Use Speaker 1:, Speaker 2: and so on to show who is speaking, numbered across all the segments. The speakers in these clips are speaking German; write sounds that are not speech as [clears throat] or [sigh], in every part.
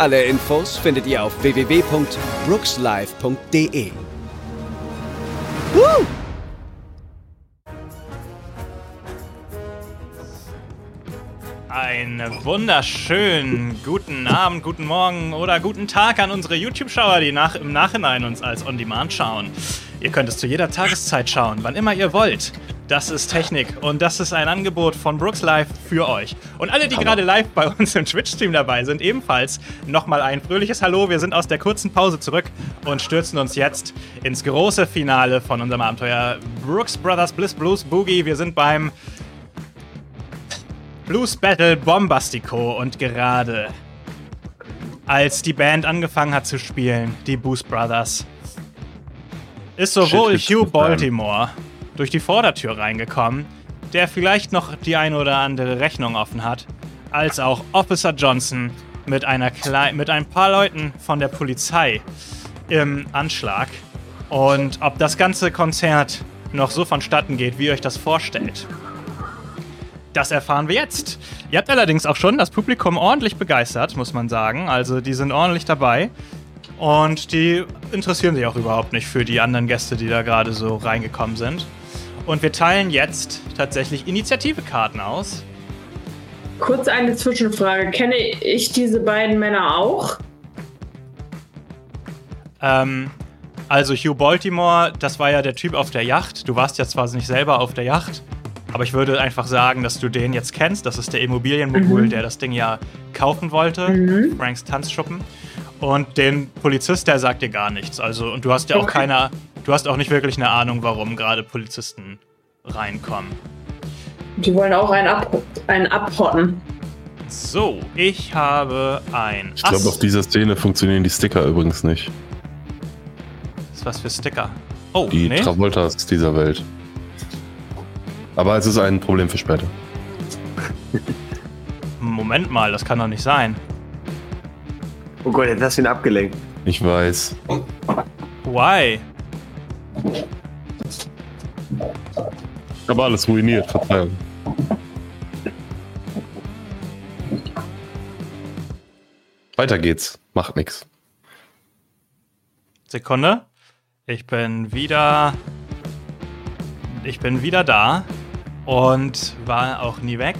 Speaker 1: Alle Infos findet ihr auf www.brookslive.de. Woo!
Speaker 2: Einen wunderschönen guten Abend, guten Morgen oder guten Tag an unsere YouTube-Schauer, die nach, im Nachhinein uns als On-Demand schauen. Ihr könnt es zu jeder Tageszeit schauen, wann immer ihr wollt. Das ist Technik und das ist ein Angebot von Brooks Live für euch. Und alle, die gerade live bei uns im Twitch-Stream dabei sind, ebenfalls nochmal ein fröhliches Hallo. Wir sind aus der kurzen Pause zurück und stürzen uns jetzt ins große Finale von unserem Abenteuer Brooks Brothers Bliss Blues Boogie. Wir sind beim Blues Battle Bombastico und gerade als die Band angefangen hat zu spielen, die Boost Brothers, ist sowohl
Speaker 3: Shit,
Speaker 2: Hugh
Speaker 3: Shit,
Speaker 2: Baltimore durch die Vordertür reingekommen, der vielleicht noch die ein oder andere Rechnung offen hat, als auch Officer Johnson mit, einer Klei mit ein paar Leuten von der Polizei im Anschlag. Und ob das ganze Konzert noch so vonstatten geht, wie ihr euch das vorstellt. Das erfahren wir jetzt. Ihr habt allerdings auch schon das Publikum ordentlich begeistert, muss man sagen. Also die sind ordentlich dabei. Und die interessieren sich auch überhaupt nicht für die anderen Gäste, die da gerade so reingekommen sind. Und wir teilen jetzt tatsächlich Initiativekarten aus.
Speaker 4: Kurz eine Zwischenfrage. Kenne ich diese beiden Männer auch?
Speaker 2: Ähm, also Hugh Baltimore, das war ja der Typ auf der Yacht. Du warst ja zwar nicht selber auf der Yacht, aber ich würde einfach sagen, dass du den jetzt kennst. Das ist der Immobilienmogul, der das Ding ja kaufen wollte. Franks Tanzschuppen. Und den Polizist, der sagt dir gar nichts. Also, und du hast ja auch
Speaker 4: Okay.
Speaker 2: keine, du hast auch nicht wirklich eine Ahnung, warum gerade Polizisten reinkommen.
Speaker 4: Die wollen auch einen, ab einen abhotten.
Speaker 2: So, ich habe ein
Speaker 3: Ich glaube, auf dieser Szene funktionieren die Sticker übrigens nicht.
Speaker 2: ist was für Sticker. Oh,
Speaker 3: Die
Speaker 2: nee.
Speaker 3: Travoltas dieser Welt. Aber es ist ein Problem für später. [laughs]
Speaker 2: Moment mal, das kann doch nicht sein.
Speaker 5: Oh Gott, jetzt hast du ihn abgelenkt.
Speaker 3: Ich weiß.
Speaker 2: Why?
Speaker 3: Aber alles ruiniert, Verzeihung. Weiter geht's. Macht nix.
Speaker 2: Sekunde. Ich bin wieder. Ich bin wieder da und war auch nie weg.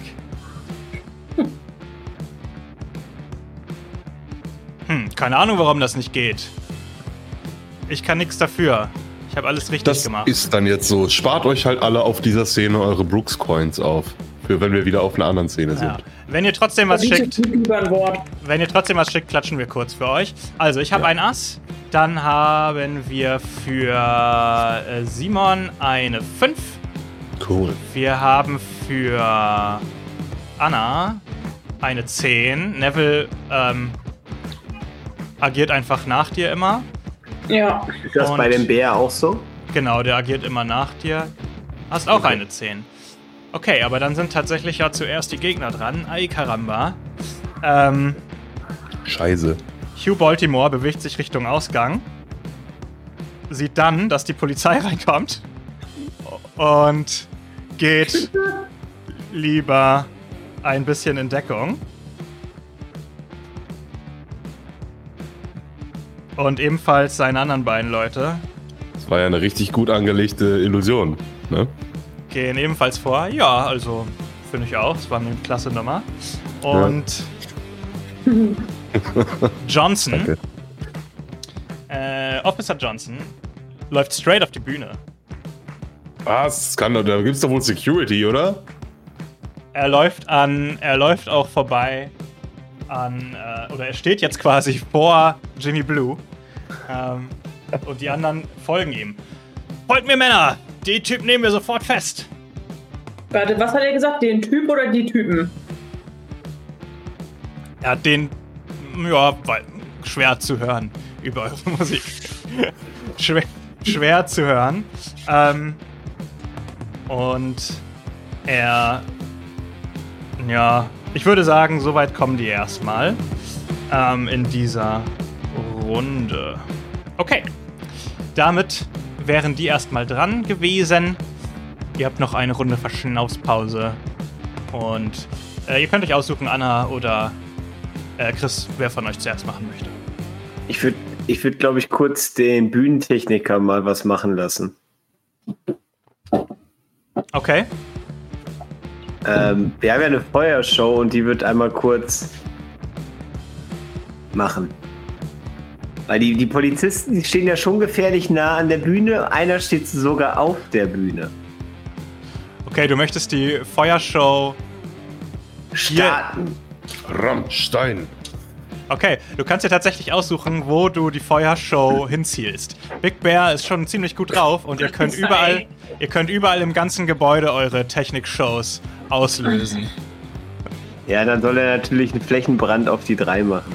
Speaker 2: Hm, keine Ahnung, warum das nicht geht. Ich kann nichts dafür. Ich habe alles richtig
Speaker 3: Das
Speaker 2: gemacht.
Speaker 3: ist dann jetzt so. Spart euch halt alle auf dieser Szene eure Brooks Coins auf. Für wenn wir wieder auf einer anderen Szene sind.
Speaker 2: ja. Wenn ihr trotzdem was schickt, wenn ihr trotzdem was schickt, klatschen wir kurz für euch. Also, ich habe ein Ass. Dann haben wir für äh, Simon eine 5.
Speaker 3: Cool.
Speaker 2: Wir haben für Anna eine 10. Neville ähm, agiert einfach nach dir immer.
Speaker 4: Ja.
Speaker 5: Ist das
Speaker 2: Und-
Speaker 5: bei dem Bär auch so?
Speaker 2: Genau, der agiert immer nach dir. Hast auch eine 10. Okay, aber dann sind tatsächlich ja zuerst die Gegner dran. Ay Karamba. Ähm,
Speaker 3: Scheiße.
Speaker 2: Hugh Baltimore bewegt sich Richtung Ausgang. Sieht dann, dass die Polizei [laughs] reinkommt. Und geht [laughs] lieber ein bisschen in Deckung. Und ebenfalls seine anderen beiden Leute
Speaker 3: Das war ja eine richtig gut angelegte Illusion. Ne?
Speaker 2: gehen ebenfalls vor. Ja, also finde ich auch. Es war eine klasse Nummer. Und [laughs] Johnson,
Speaker 3: Danke.
Speaker 2: äh, Officer Johnson, läuft straight auf die Bühne.
Speaker 3: Was? Kann da gibt's doch wohl Security, oder?
Speaker 2: Er läuft an, er läuft auch vorbei an, äh, oder er steht jetzt quasi vor Jimmy Blue. Ähm, und die anderen folgen ihm. Folgt mir, Männer! Die Typen nehmen wir sofort fest.
Speaker 4: Warte, was hat er gesagt? Den Typ oder die Typen?
Speaker 2: Er hat den, ja, weil, schwer zu hören über eure [laughs] Musik. schwer, schwer zu hören. Ähm, und er. Ja, ich würde sagen, soweit kommen die erstmal ähm, in dieser Runde. Okay. Damit wären die erstmal dran gewesen. Ihr habt noch eine Runde Verschnaufspause. Und äh, ihr könnt euch aussuchen, Anna oder äh, Chris, wer von euch zuerst machen möchte.
Speaker 5: Ich würde, ich würd, glaube ich, kurz den Bühnentechniker mal was machen lassen.
Speaker 2: Okay.
Speaker 5: Ähm, wir haben ja eine Feuershow und die wird einmal kurz machen. Weil die, die Polizisten, die stehen ja schon gefährlich nah an der Bühne. Einer steht sogar auf der Bühne.
Speaker 2: Okay, du möchtest die Feuershow
Speaker 5: Starten.
Speaker 3: Rammstein.
Speaker 2: Okay, du kannst dir tatsächlich aussuchen, wo du die Feuershow hinzielst. Big Bear ist schon ziemlich gut drauf und ihr könnt überall, ihr könnt überall im ganzen Gebäude eure Technik-Shows auslösen.
Speaker 5: Ja, dann soll er natürlich einen Flächenbrand auf die drei machen.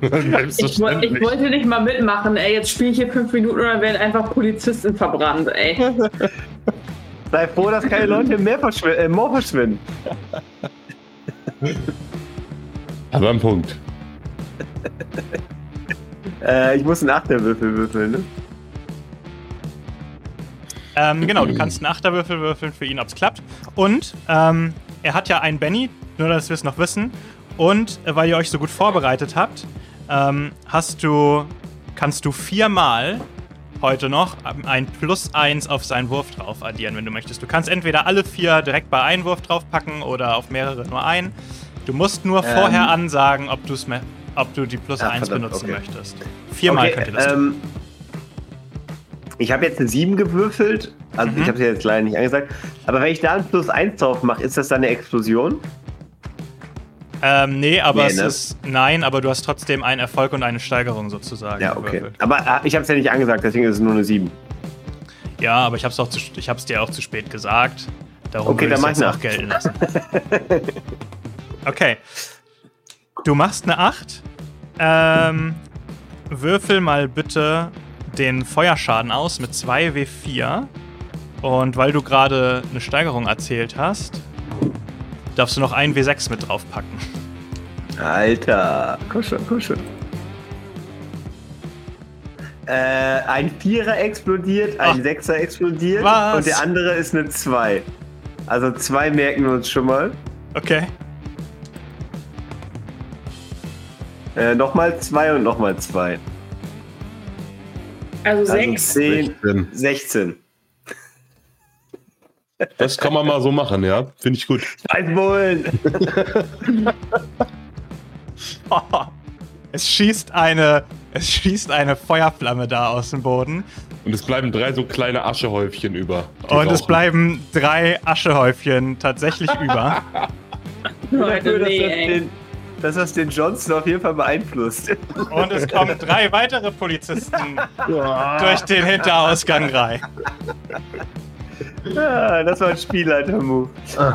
Speaker 4: Ich, ich wollte nicht mal mitmachen, ey. Jetzt spiele ich hier fünf Minuten und dann werden einfach Polizisten verbrannt, ey. [laughs]
Speaker 5: Sei froh, dass keine Leute mehr verschw äh, Moor verschwinden.
Speaker 3: Aber ein Punkt.
Speaker 5: Äh, ich muss einen Achterwürfel würfeln, ne?
Speaker 2: Ähm, genau, du kannst einen Achterwürfel würfeln für ihn, ob es klappt. Und ähm, er hat ja einen Benny, nur dass wir es noch wissen. Und äh, weil ihr euch so gut vorbereitet habt, ähm, hast du, kannst du viermal heute noch ein Plus 1 auf seinen Wurf drauf addieren, wenn du möchtest. Du kannst entweder alle vier direkt bei einem Wurf draufpacken oder auf mehrere nur ein. Du musst nur
Speaker 5: Ähm.
Speaker 2: vorher ansagen, ob, ob du die Plus
Speaker 5: Ja,
Speaker 2: 1
Speaker 5: verdammt,
Speaker 2: benutzen
Speaker 5: okay.
Speaker 2: möchtest. Viermal
Speaker 5: okay,
Speaker 2: könnt ihr das tun.
Speaker 5: Ich habe jetzt eine 7 gewürfelt. Also
Speaker 2: Mhm.
Speaker 5: ich habe sie jetzt leider nicht angesagt. Aber wenn ich da ein Plus 1 drauf mache, ist das dann eine Explosion?
Speaker 2: Ähm, nee, aber
Speaker 5: Nee,
Speaker 2: es
Speaker 5: ne?
Speaker 2: ist. Nein, aber du hast trotzdem einen Erfolg und eine Steigerung sozusagen.
Speaker 5: Ja, okay.
Speaker 2: gewürfelt.
Speaker 5: Aber äh, ich habe es ja nicht angesagt, deswegen ist es nur eine 7.
Speaker 2: Ja, aber ich ich hab's dir auch zu spät gesagt. Darum
Speaker 5: Okay, dann mach ich
Speaker 2: auch gelten lassen. [laughs] okay. Du machst eine 8. Ähm, würfel mal bitte den Feuerschaden aus mit 2W4. Und weil du gerade eine Steigerung erzählt hast, darfst du noch ein W6 mit draufpacken.
Speaker 5: Alter, komm schon, komm schon. Äh, ein Vierer explodiert, ein
Speaker 2: Ach.
Speaker 5: Sechser explodiert
Speaker 2: Was?
Speaker 5: und der andere ist eine 2. Also zwei merken wir uns schon mal.
Speaker 2: Okay.
Speaker 5: Äh, nochmal zwei und nochmal zwei.
Speaker 4: Also
Speaker 5: Also
Speaker 4: sechs.
Speaker 5: 10,
Speaker 3: 16.
Speaker 5: 16.
Speaker 3: Das kann man mal so machen, ja? Finde ich gut.
Speaker 5: Scheißbullen! [laughs]
Speaker 2: Es schießt eine, es schießt eine Feuerflamme da aus dem Boden.
Speaker 3: Und es bleiben drei so kleine Aschehäufchen über.
Speaker 2: Und es
Speaker 3: rauchen.
Speaker 2: bleiben drei Aschehäufchen tatsächlich über. [laughs]
Speaker 4: Leute,
Speaker 5: dass,
Speaker 4: nee,
Speaker 5: das
Speaker 4: ey.
Speaker 5: den, dass das den Johnson auf jeden Fall beeinflusst.
Speaker 2: Und es kommen drei weitere Polizisten durch den Hinterausgang rein.
Speaker 5: ah, das war ein Spielleiter-Move. [laughs]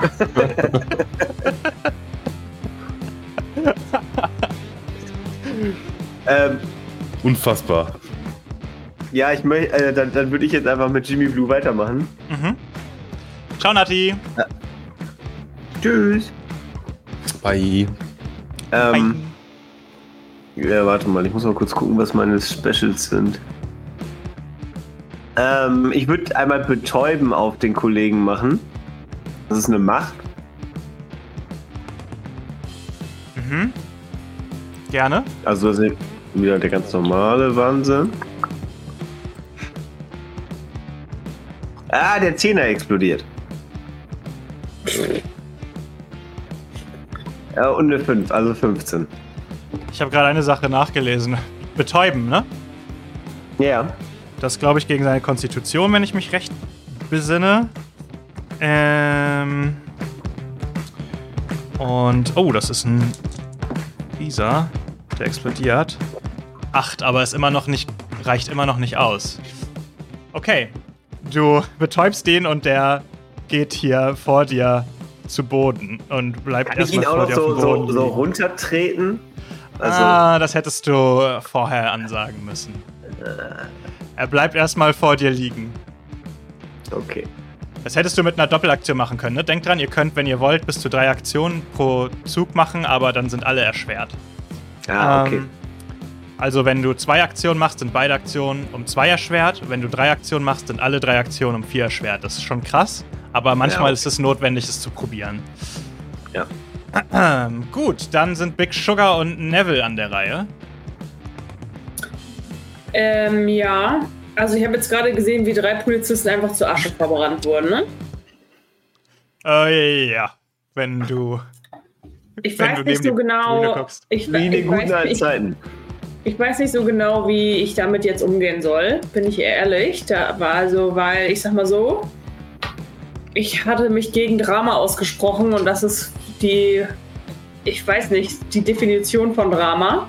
Speaker 5: ähm,
Speaker 3: Unfassbar.
Speaker 5: ja, ich möchte, äh, dann, dann würde ich jetzt einfach mit Jimmy Blue weitermachen.
Speaker 2: Mhm. Ciao, Nati.
Speaker 5: Tschüss.
Speaker 3: Bye.
Speaker 5: Ähm, ja, warte mal, ich muss mal kurz gucken, was meine Specials sind. Ähm, ich würde einmal betäuben auf den Kollegen machen. Das ist eine Macht.
Speaker 2: Mhm. Gerne.
Speaker 5: Also das ist wieder der ganz normale Wahnsinn. Ah, der Zehner explodiert. Ja, und eine 5, also 15.
Speaker 2: Ich habe gerade eine Sache nachgelesen. Betäuben, ne?
Speaker 5: Ja.
Speaker 2: Das glaube ich gegen seine Konstitution, wenn ich mich recht besinne. Ähm. Und. Oh, das ist ein. Dieser. Der explodiert. Acht, aber ist immer noch nicht. reicht immer noch nicht aus. Okay. Du betäubst den und der geht hier vor dir zu Boden und bleibt
Speaker 5: Kann ich
Speaker 2: erstmal
Speaker 5: ihn auch
Speaker 2: vor
Speaker 5: noch so, so, so runtertreten?
Speaker 2: Also, ah, das hättest du vorher ansagen müssen. Äh. Er bleibt erstmal vor dir liegen.
Speaker 5: Okay.
Speaker 2: Das hättest du mit einer Doppelaktion machen können. Ne? Denkt dran, ihr könnt, wenn ihr wollt, bis zu drei Aktionen pro Zug machen, aber dann sind alle erschwert.
Speaker 5: Ah, okay. Ähm,
Speaker 2: also wenn du zwei Aktionen machst, sind beide Aktionen um zwei erschwert. Wenn du drei Aktionen machst, sind alle drei Aktionen um vier erschwert. Das ist schon krass, aber manchmal ja, okay. ist es notwendig, es zu probieren.
Speaker 5: Ja. [clears throat]
Speaker 2: Gut, dann sind Big Sugar und Neville an der Reihe.
Speaker 4: Ähm, ja. Also ich habe jetzt gerade gesehen, wie drei Polizisten einfach zur Asche verbrannt wurden, ne?
Speaker 2: Äh, ja. Wenn du.
Speaker 4: Ich wenn weiß nicht so genau. Ich, wie in den guten alten Zeiten. Ich weiß nicht so genau, wie ich damit jetzt umgehen soll, bin ich ehrlich. Da war also, weil ich sag mal so, ich hatte mich gegen Drama ausgesprochen und das ist die, ich weiß nicht, die Definition von Drama.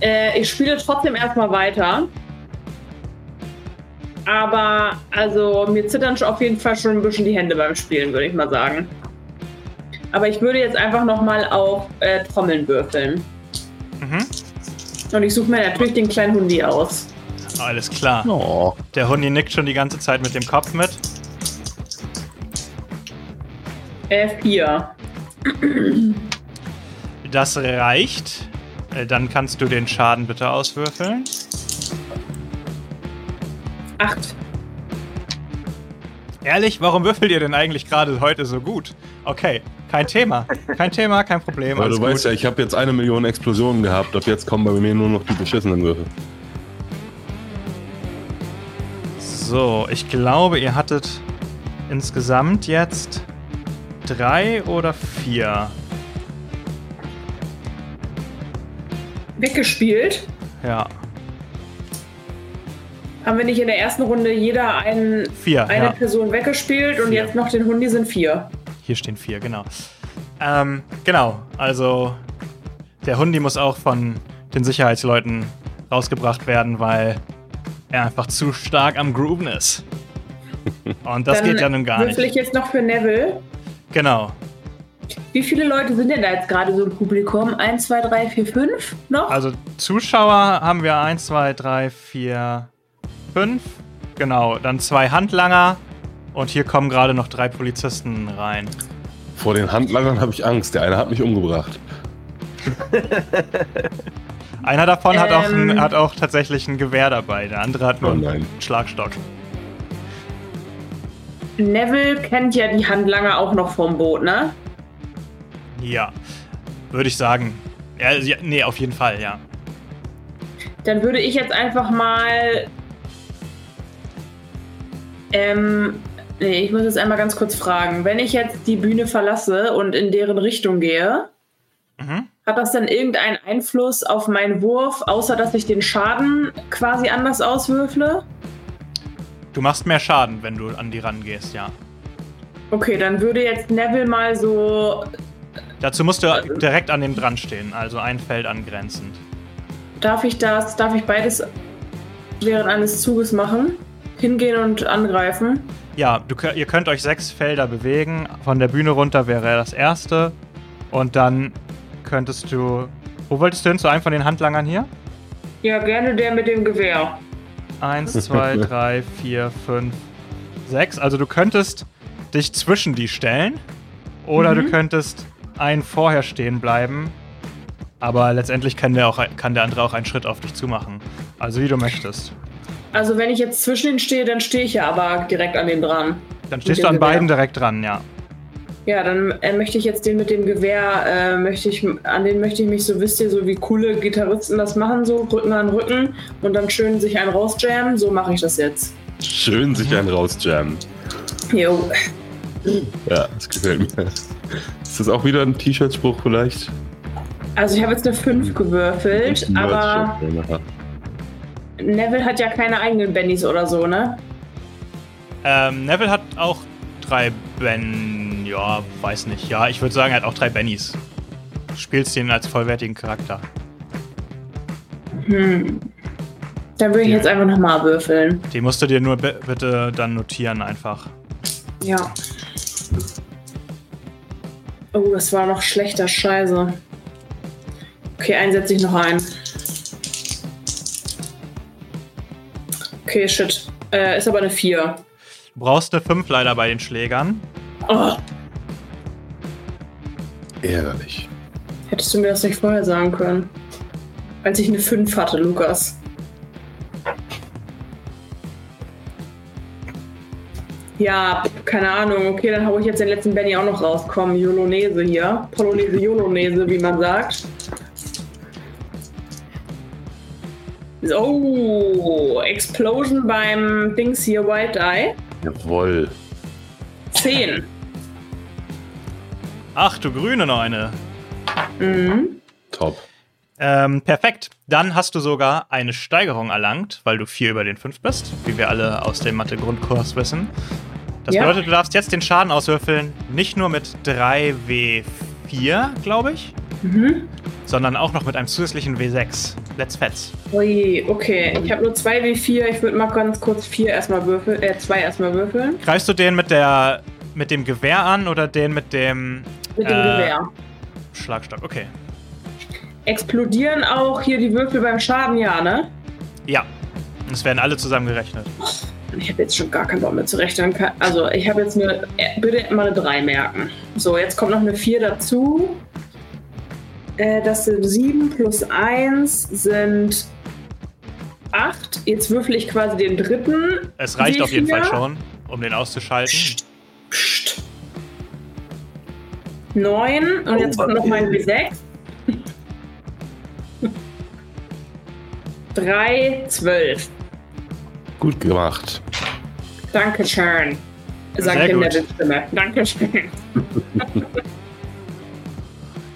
Speaker 4: Äh, ich spiele trotzdem erstmal weiter. Aber also mir zittern auf jeden Fall schon ein bisschen die Hände beim Spielen, würde ich mal sagen. Aber ich würde jetzt einfach nochmal auf äh, Trommeln würfeln. Mhm. Und ich suche mir natürlich den kleinen Hundi aus.
Speaker 2: Alles klar. Oh. Der Hundi nickt schon die ganze Zeit mit dem Kopf mit.
Speaker 4: F4.
Speaker 2: Das reicht. Äh, dann kannst du den Schaden bitte auswürfeln.
Speaker 4: Acht.
Speaker 2: Ehrlich, warum würfelt ihr denn eigentlich gerade heute so gut? Okay, kein Thema. Kein Thema, kein Problem.
Speaker 3: Weil du gut. weißt ja, ich habe jetzt eine Million Explosionen gehabt. Ab jetzt kommen bei mir nur noch die beschissenen Würfel.
Speaker 2: So, ich glaube, ihr hattet insgesamt jetzt drei oder vier.
Speaker 4: Weggespielt?
Speaker 2: Ja.
Speaker 4: Haben wir nicht in der ersten Runde jeder einen,
Speaker 2: vier,
Speaker 4: eine
Speaker 2: ja.
Speaker 4: Person weggespielt und jetzt noch den Hundi sind vier?
Speaker 2: Hier stehen vier, genau. Ähm, genau, also der Hundi muss auch von den Sicherheitsleuten rausgebracht werden, weil er einfach zu stark am Grooven ist. [laughs] Und das
Speaker 4: Dann
Speaker 2: geht ja nun gar nicht.
Speaker 4: Würfel ich jetzt noch für Neville?
Speaker 2: Genau.
Speaker 4: Wie viele Leute sind denn da jetzt gerade so im Publikum? 1, 2, 3, 4, 5 noch?
Speaker 2: Also Zuschauer haben wir 1, 2, 3, 4, 5. Genau, dann zwei Handlanger und hier kommen gerade noch drei Polizisten rein.
Speaker 3: Vor den Handlangern habe ich Angst. Der eine hat mich umgebracht.
Speaker 2: Einer davon ähm, hat, auch ein, ähm. hat auch tatsächlich ein Gewehr dabei. Der andere hat nur oh einen Schlagstock.
Speaker 4: Neville kennt ja die Handlanger auch noch vom Boot, ne?
Speaker 2: Ja, würde ich sagen. Ja, ja, nee, auf jeden Fall, ja.
Speaker 4: Dann würde ich jetzt einfach mal. Ähm, nee, ich muss jetzt einmal ganz kurz fragen. Wenn ich jetzt die Bühne verlasse und in deren Richtung gehe, mhm. hat das dann irgendeinen Einfluss auf meinen Wurf, außer dass ich den Schaden quasi anders auswürfle?
Speaker 2: Du machst mehr Schaden, wenn du an die rangehst, ja.
Speaker 4: Okay, dann würde jetzt Neville mal so.
Speaker 2: Dazu musst du direkt an dem dran stehen, also ein Feld angrenzend.
Speaker 4: Darf ich das, darf ich beides während eines Zuges machen? Hingehen und angreifen?
Speaker 2: Ja, du, ihr könnt euch sechs Felder bewegen. Von der Bühne runter wäre das erste. Und dann könntest du. Wo wolltest du hin? Zu einem von den Handlangern hier?
Speaker 4: Ja, gerne der mit dem Gewehr.
Speaker 2: Eins, zwei, [laughs] drei, vier, fünf, sechs. Also du könntest dich zwischen die stellen oder mhm. du könntest einen vorher stehen bleiben. Aber letztendlich kann der, auch, kann der andere auch einen Schritt auf dich zumachen. Also wie du möchtest.
Speaker 4: Also wenn ich jetzt zwischen ihnen stehe, dann stehe ich ja aber direkt an den dran.
Speaker 2: Dann stehst du an Gewehr. beiden direkt dran, ja.
Speaker 4: Ja, dann äh, möchte ich jetzt den mit dem Gewehr, äh, möchte ich, an den möchte ich mich so, wisst ihr, so wie coole Gitarristen das machen, so Rücken an Rücken und dann schön sich einen rausjammen. So mache ich das jetzt.
Speaker 3: Schön sich einen rausjammen.
Speaker 4: Jo.
Speaker 3: Ja, das gefällt mir. Ist das auch wieder ein T-Shirt-Spruch vielleicht?
Speaker 4: Also ich habe jetzt eine 5 gewürfelt, aber Neville hat ja keine eigenen Bennys oder so, ne?
Speaker 2: Ähm, Neville hat auch drei Ben ja, weiß nicht. Ja, ich würde sagen, er hat auch drei Bennys. Du spielst den als vollwertigen Charakter.
Speaker 4: Hm. Dann würde ich jetzt einfach nochmal würfeln.
Speaker 2: Die musst du dir nur bitte dann notieren einfach.
Speaker 4: Ja. Oh, das war noch schlechter Scheiße. Okay, einen setze ich noch ein. Okay, shit. Äh, ist aber eine 4.
Speaker 2: Du brauchst eine 5 leider bei den Schlägern. Oh.
Speaker 3: Ärgerlich.
Speaker 4: Hättest du mir das nicht vorher sagen können? Als ich eine 5 hatte, Lukas. Ja, keine Ahnung. Okay, dann hau ich jetzt den letzten Benny auch noch raus. Komm, Jolonese hier. Polonaise, Jolonese, wie man sagt. Oh, Explosion beim Dings hier, White Eye.
Speaker 3: Jawoll.
Speaker 4: 10.
Speaker 2: Ach du grüne Neune.
Speaker 4: Mhm.
Speaker 3: Top.
Speaker 2: Ähm, perfekt. Dann hast du sogar eine Steigerung erlangt, weil du 4 über den 5 bist, wie wir alle aus dem Mathe-Grundkurs wissen. Das ja. bedeutet, du darfst jetzt den Schaden auswürfeln, nicht nur mit 3W4, glaube ich, mhm. sondern auch noch mit einem zusätzlichen W6. Let's Fetz.
Speaker 4: Ui, okay. Ich habe nur 2W4. Ich würde mal ganz kurz 4 erstmal würfeln, äh, 2 erstmal würfeln.
Speaker 2: Greifst du den mit der mit dem Gewehr an oder den mit dem
Speaker 4: Mit dem äh, Gewehr.
Speaker 2: Schlagstock, okay.
Speaker 4: Explodieren auch hier die Würfel beim Schaden, ja, ne?
Speaker 2: Ja. Es werden alle zusammengerechnet.
Speaker 4: Ich habe jetzt schon gar keinen Bock mehr zu rechnen. Also ich habe jetzt eine, äh, bitte immer eine 3 merken. So, jetzt kommt noch eine 4 dazu. Äh, das sind 7 plus 1 sind 8. Jetzt würfel ich quasi den dritten.
Speaker 2: Es reicht auf jeden Fall schon, um den auszuschalten. Psst.
Speaker 4: Psst. 9 und jetzt kommt noch mein W6. 3, 12.
Speaker 3: Gut gemacht.
Speaker 4: Dankeschön. Sagt in der Stimme. Dankeschön. [laughs]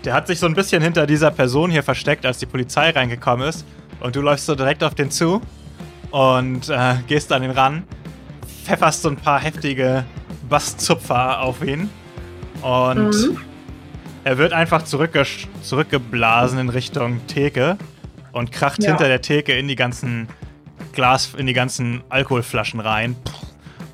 Speaker 2: Der hat sich so ein bisschen hinter dieser Person hier versteckt, als die Polizei reingekommen ist. Und du läufst so direkt auf den zu und äh, gehst an ihn ran, pfefferst so ein paar heftige Basszupfer auf ihn. Und mhm. er wird einfach zurückge zurückgeblasen in Richtung Theke und kracht ja. hinter der Theke in die ganzen Glas, in die ganzen Alkoholflaschen rein.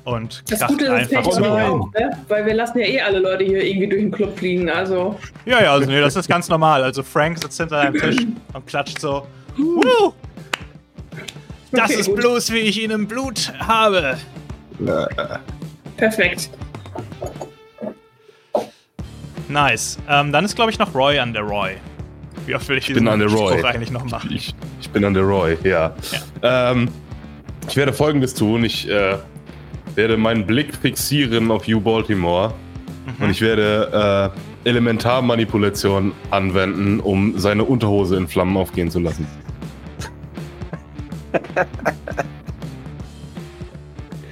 Speaker 2: Und
Speaker 4: das kracht Gute ist, einfach so. Auch, ne? Weil wir lassen ja eh alle Leute hier irgendwie durch den Club fliegen, also.
Speaker 2: Ja, ja, also nee, das ist ganz normal. Also Frank sitzt hinter einem Tisch [laughs] und klatscht so. Woo! Das okay, ist gut. bloß, wie ich ihn im Blut habe.
Speaker 4: Perfekt.
Speaker 2: Nice. Ähm, dann ist, glaube ich, noch Roy an der Roy. Wie oft will ich,
Speaker 3: ich bin an der Roy.
Speaker 2: eigentlich noch machen?
Speaker 3: Ich, ich, bin an der Roy, ja. ja. Ähm, ich werde folgendes tun. Ich äh, werde meinen Blick fixieren auf U Baltimore mhm. und ich werde äh, Elementarmanipulation anwenden, um seine Unterhose in Flammen aufgehen zu lassen.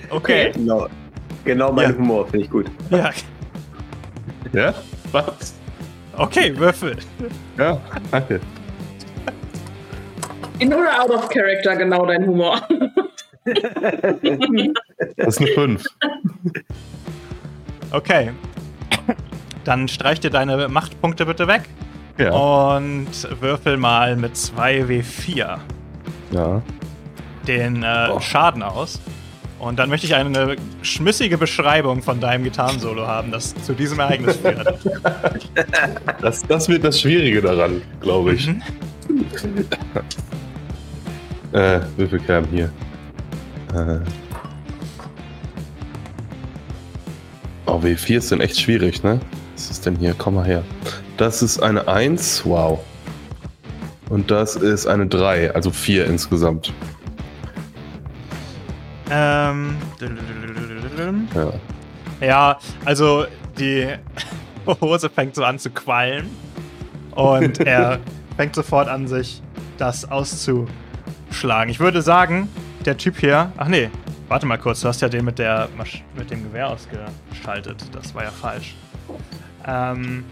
Speaker 2: okay.
Speaker 5: Genau, genau mein ja. Humor, finde ich gut.
Speaker 2: Ja.
Speaker 3: Ja? Was?
Speaker 2: Okay, Würfel.
Speaker 3: Ja, danke.
Speaker 4: In oder out of character genau dein Humor?
Speaker 3: das ist eine 5.
Speaker 2: Okay. Dann streich dir deine Machtpunkte bitte weg.
Speaker 3: Ja.
Speaker 2: Und würfel mal mit 2W4.
Speaker 3: Ja.
Speaker 2: Den äh, oh. Schaden aus. Und dann möchte ich eine schmissige Beschreibung von deinem Gitarrensolo haben, das zu diesem Ereignis führt. [laughs]
Speaker 3: Das, das wird das Schwierige daran, glaube ich. Mhm. [laughs] äh, Würfelkern hier. Äh. Oh, W4 ist denn echt schwierig, ne? Was ist denn hier? Komm mal her. Das ist eine 1, wow. Und das ist eine 3, also 4 insgesamt.
Speaker 2: Ähm. Ja. ja, also die [laughs] Hose fängt so an zu qualmen. Und er [laughs] fängt sofort an, sich das auszuschlagen. Ich würde sagen, der Typ hier. Ach nee, warte mal kurz, du hast ja den mit, der, mit dem Gewehr ausgeschaltet. Das war ja falsch. Ähm,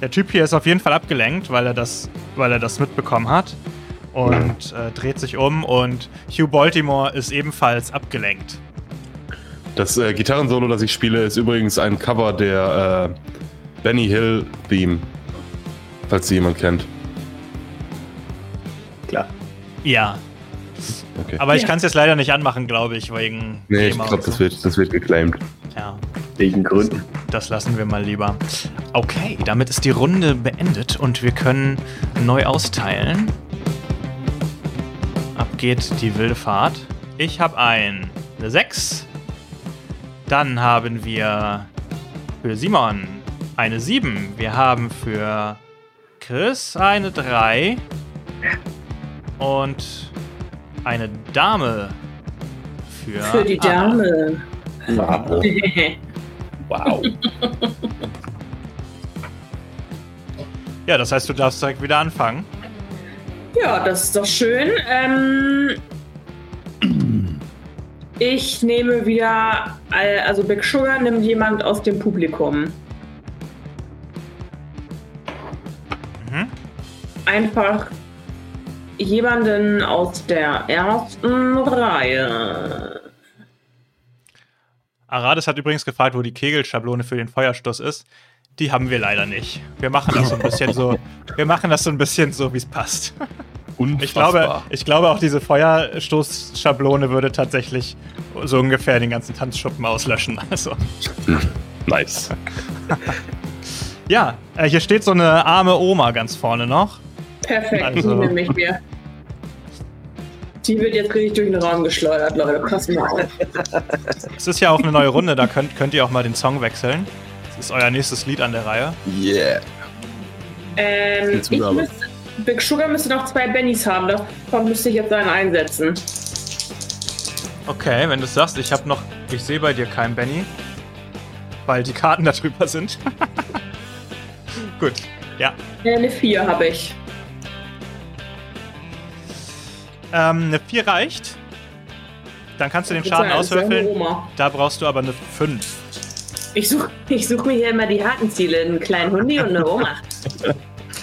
Speaker 2: der Typ hier ist auf jeden Fall abgelenkt, weil er das, weil er das mitbekommen hat und äh, dreht sich um und Hugh Baltimore ist ebenfalls abgelenkt.
Speaker 3: Das äh, Gitarrensolo, das ich spiele, ist übrigens ein Cover der äh, Benny Hill Theme, falls sie jemand kennt.
Speaker 5: Klar.
Speaker 2: Ja. Okay. Aber ich ja. kann es jetzt leider nicht anmachen, glaube ich, wegen.
Speaker 3: Nee, Thema ich glaube, so. das, wird, das wird geclaimed.
Speaker 2: Ja.
Speaker 5: Wegen Gründen.
Speaker 2: Das, das lassen wir mal lieber. Okay, damit ist die Runde beendet und wir können neu austeilen. Geht die wilde Fahrt. Ich habe ein, eine 6. Dann haben wir für Simon eine 7. Wir haben für Chris eine 3. Und eine Dame für.
Speaker 4: Für die Dame.
Speaker 3: Wow. [laughs] wow.
Speaker 2: Ja, das heißt, du darfst direkt wieder anfangen.
Speaker 4: Ja, das ist doch schön. Ähm, ich nehme wieder, also Big Sugar nimmt jemand aus dem Publikum. Mhm. Einfach jemanden aus der ersten Reihe.
Speaker 2: Arades hat übrigens gefragt, wo die Kegelschablone für den Feuerstoß ist. Die haben wir leider nicht. Wir machen das so ein bisschen so. [laughs] Wir machen das so ein bisschen so, wie es passt. Ich glaube, ich glaube auch diese Feuerstoßschablone würde tatsächlich so ungefähr den ganzen Tanzschuppen auslöschen. Also. [laughs]
Speaker 3: Nice. [laughs]
Speaker 2: ja, äh, hier steht so eine arme Oma ganz vorne noch.
Speaker 4: Perfekt, also, die nehme ich mir. Die wird jetzt richtig durch den Raum geschleudert, Leute. Pass mal auf.
Speaker 2: Es ist ja auch eine neue Runde, da könnt, könnt ihr auch mal den Song wechseln. Das ist euer nächstes Lied an der Reihe.
Speaker 3: Yeah.
Speaker 4: Ähm, ich müsste, Big Sugar müsste noch zwei Bennys haben. Davon müsste ich jetzt einen einsetzen.
Speaker 2: Okay, wenn du es sagst, ich habe noch. Ich sehe bei dir keinen Benny. Weil die Karten da drüber sind. [laughs] Gut, ja.
Speaker 4: Eine 4 habe ich.
Speaker 2: Ähm, eine 4 reicht. Dann kannst du den Schaden auswürfeln. Da brauchst du aber eine 5.
Speaker 4: Ich suche ich such mir hier immer die harten Ziele, einen kleinen Hundi und eine Oma.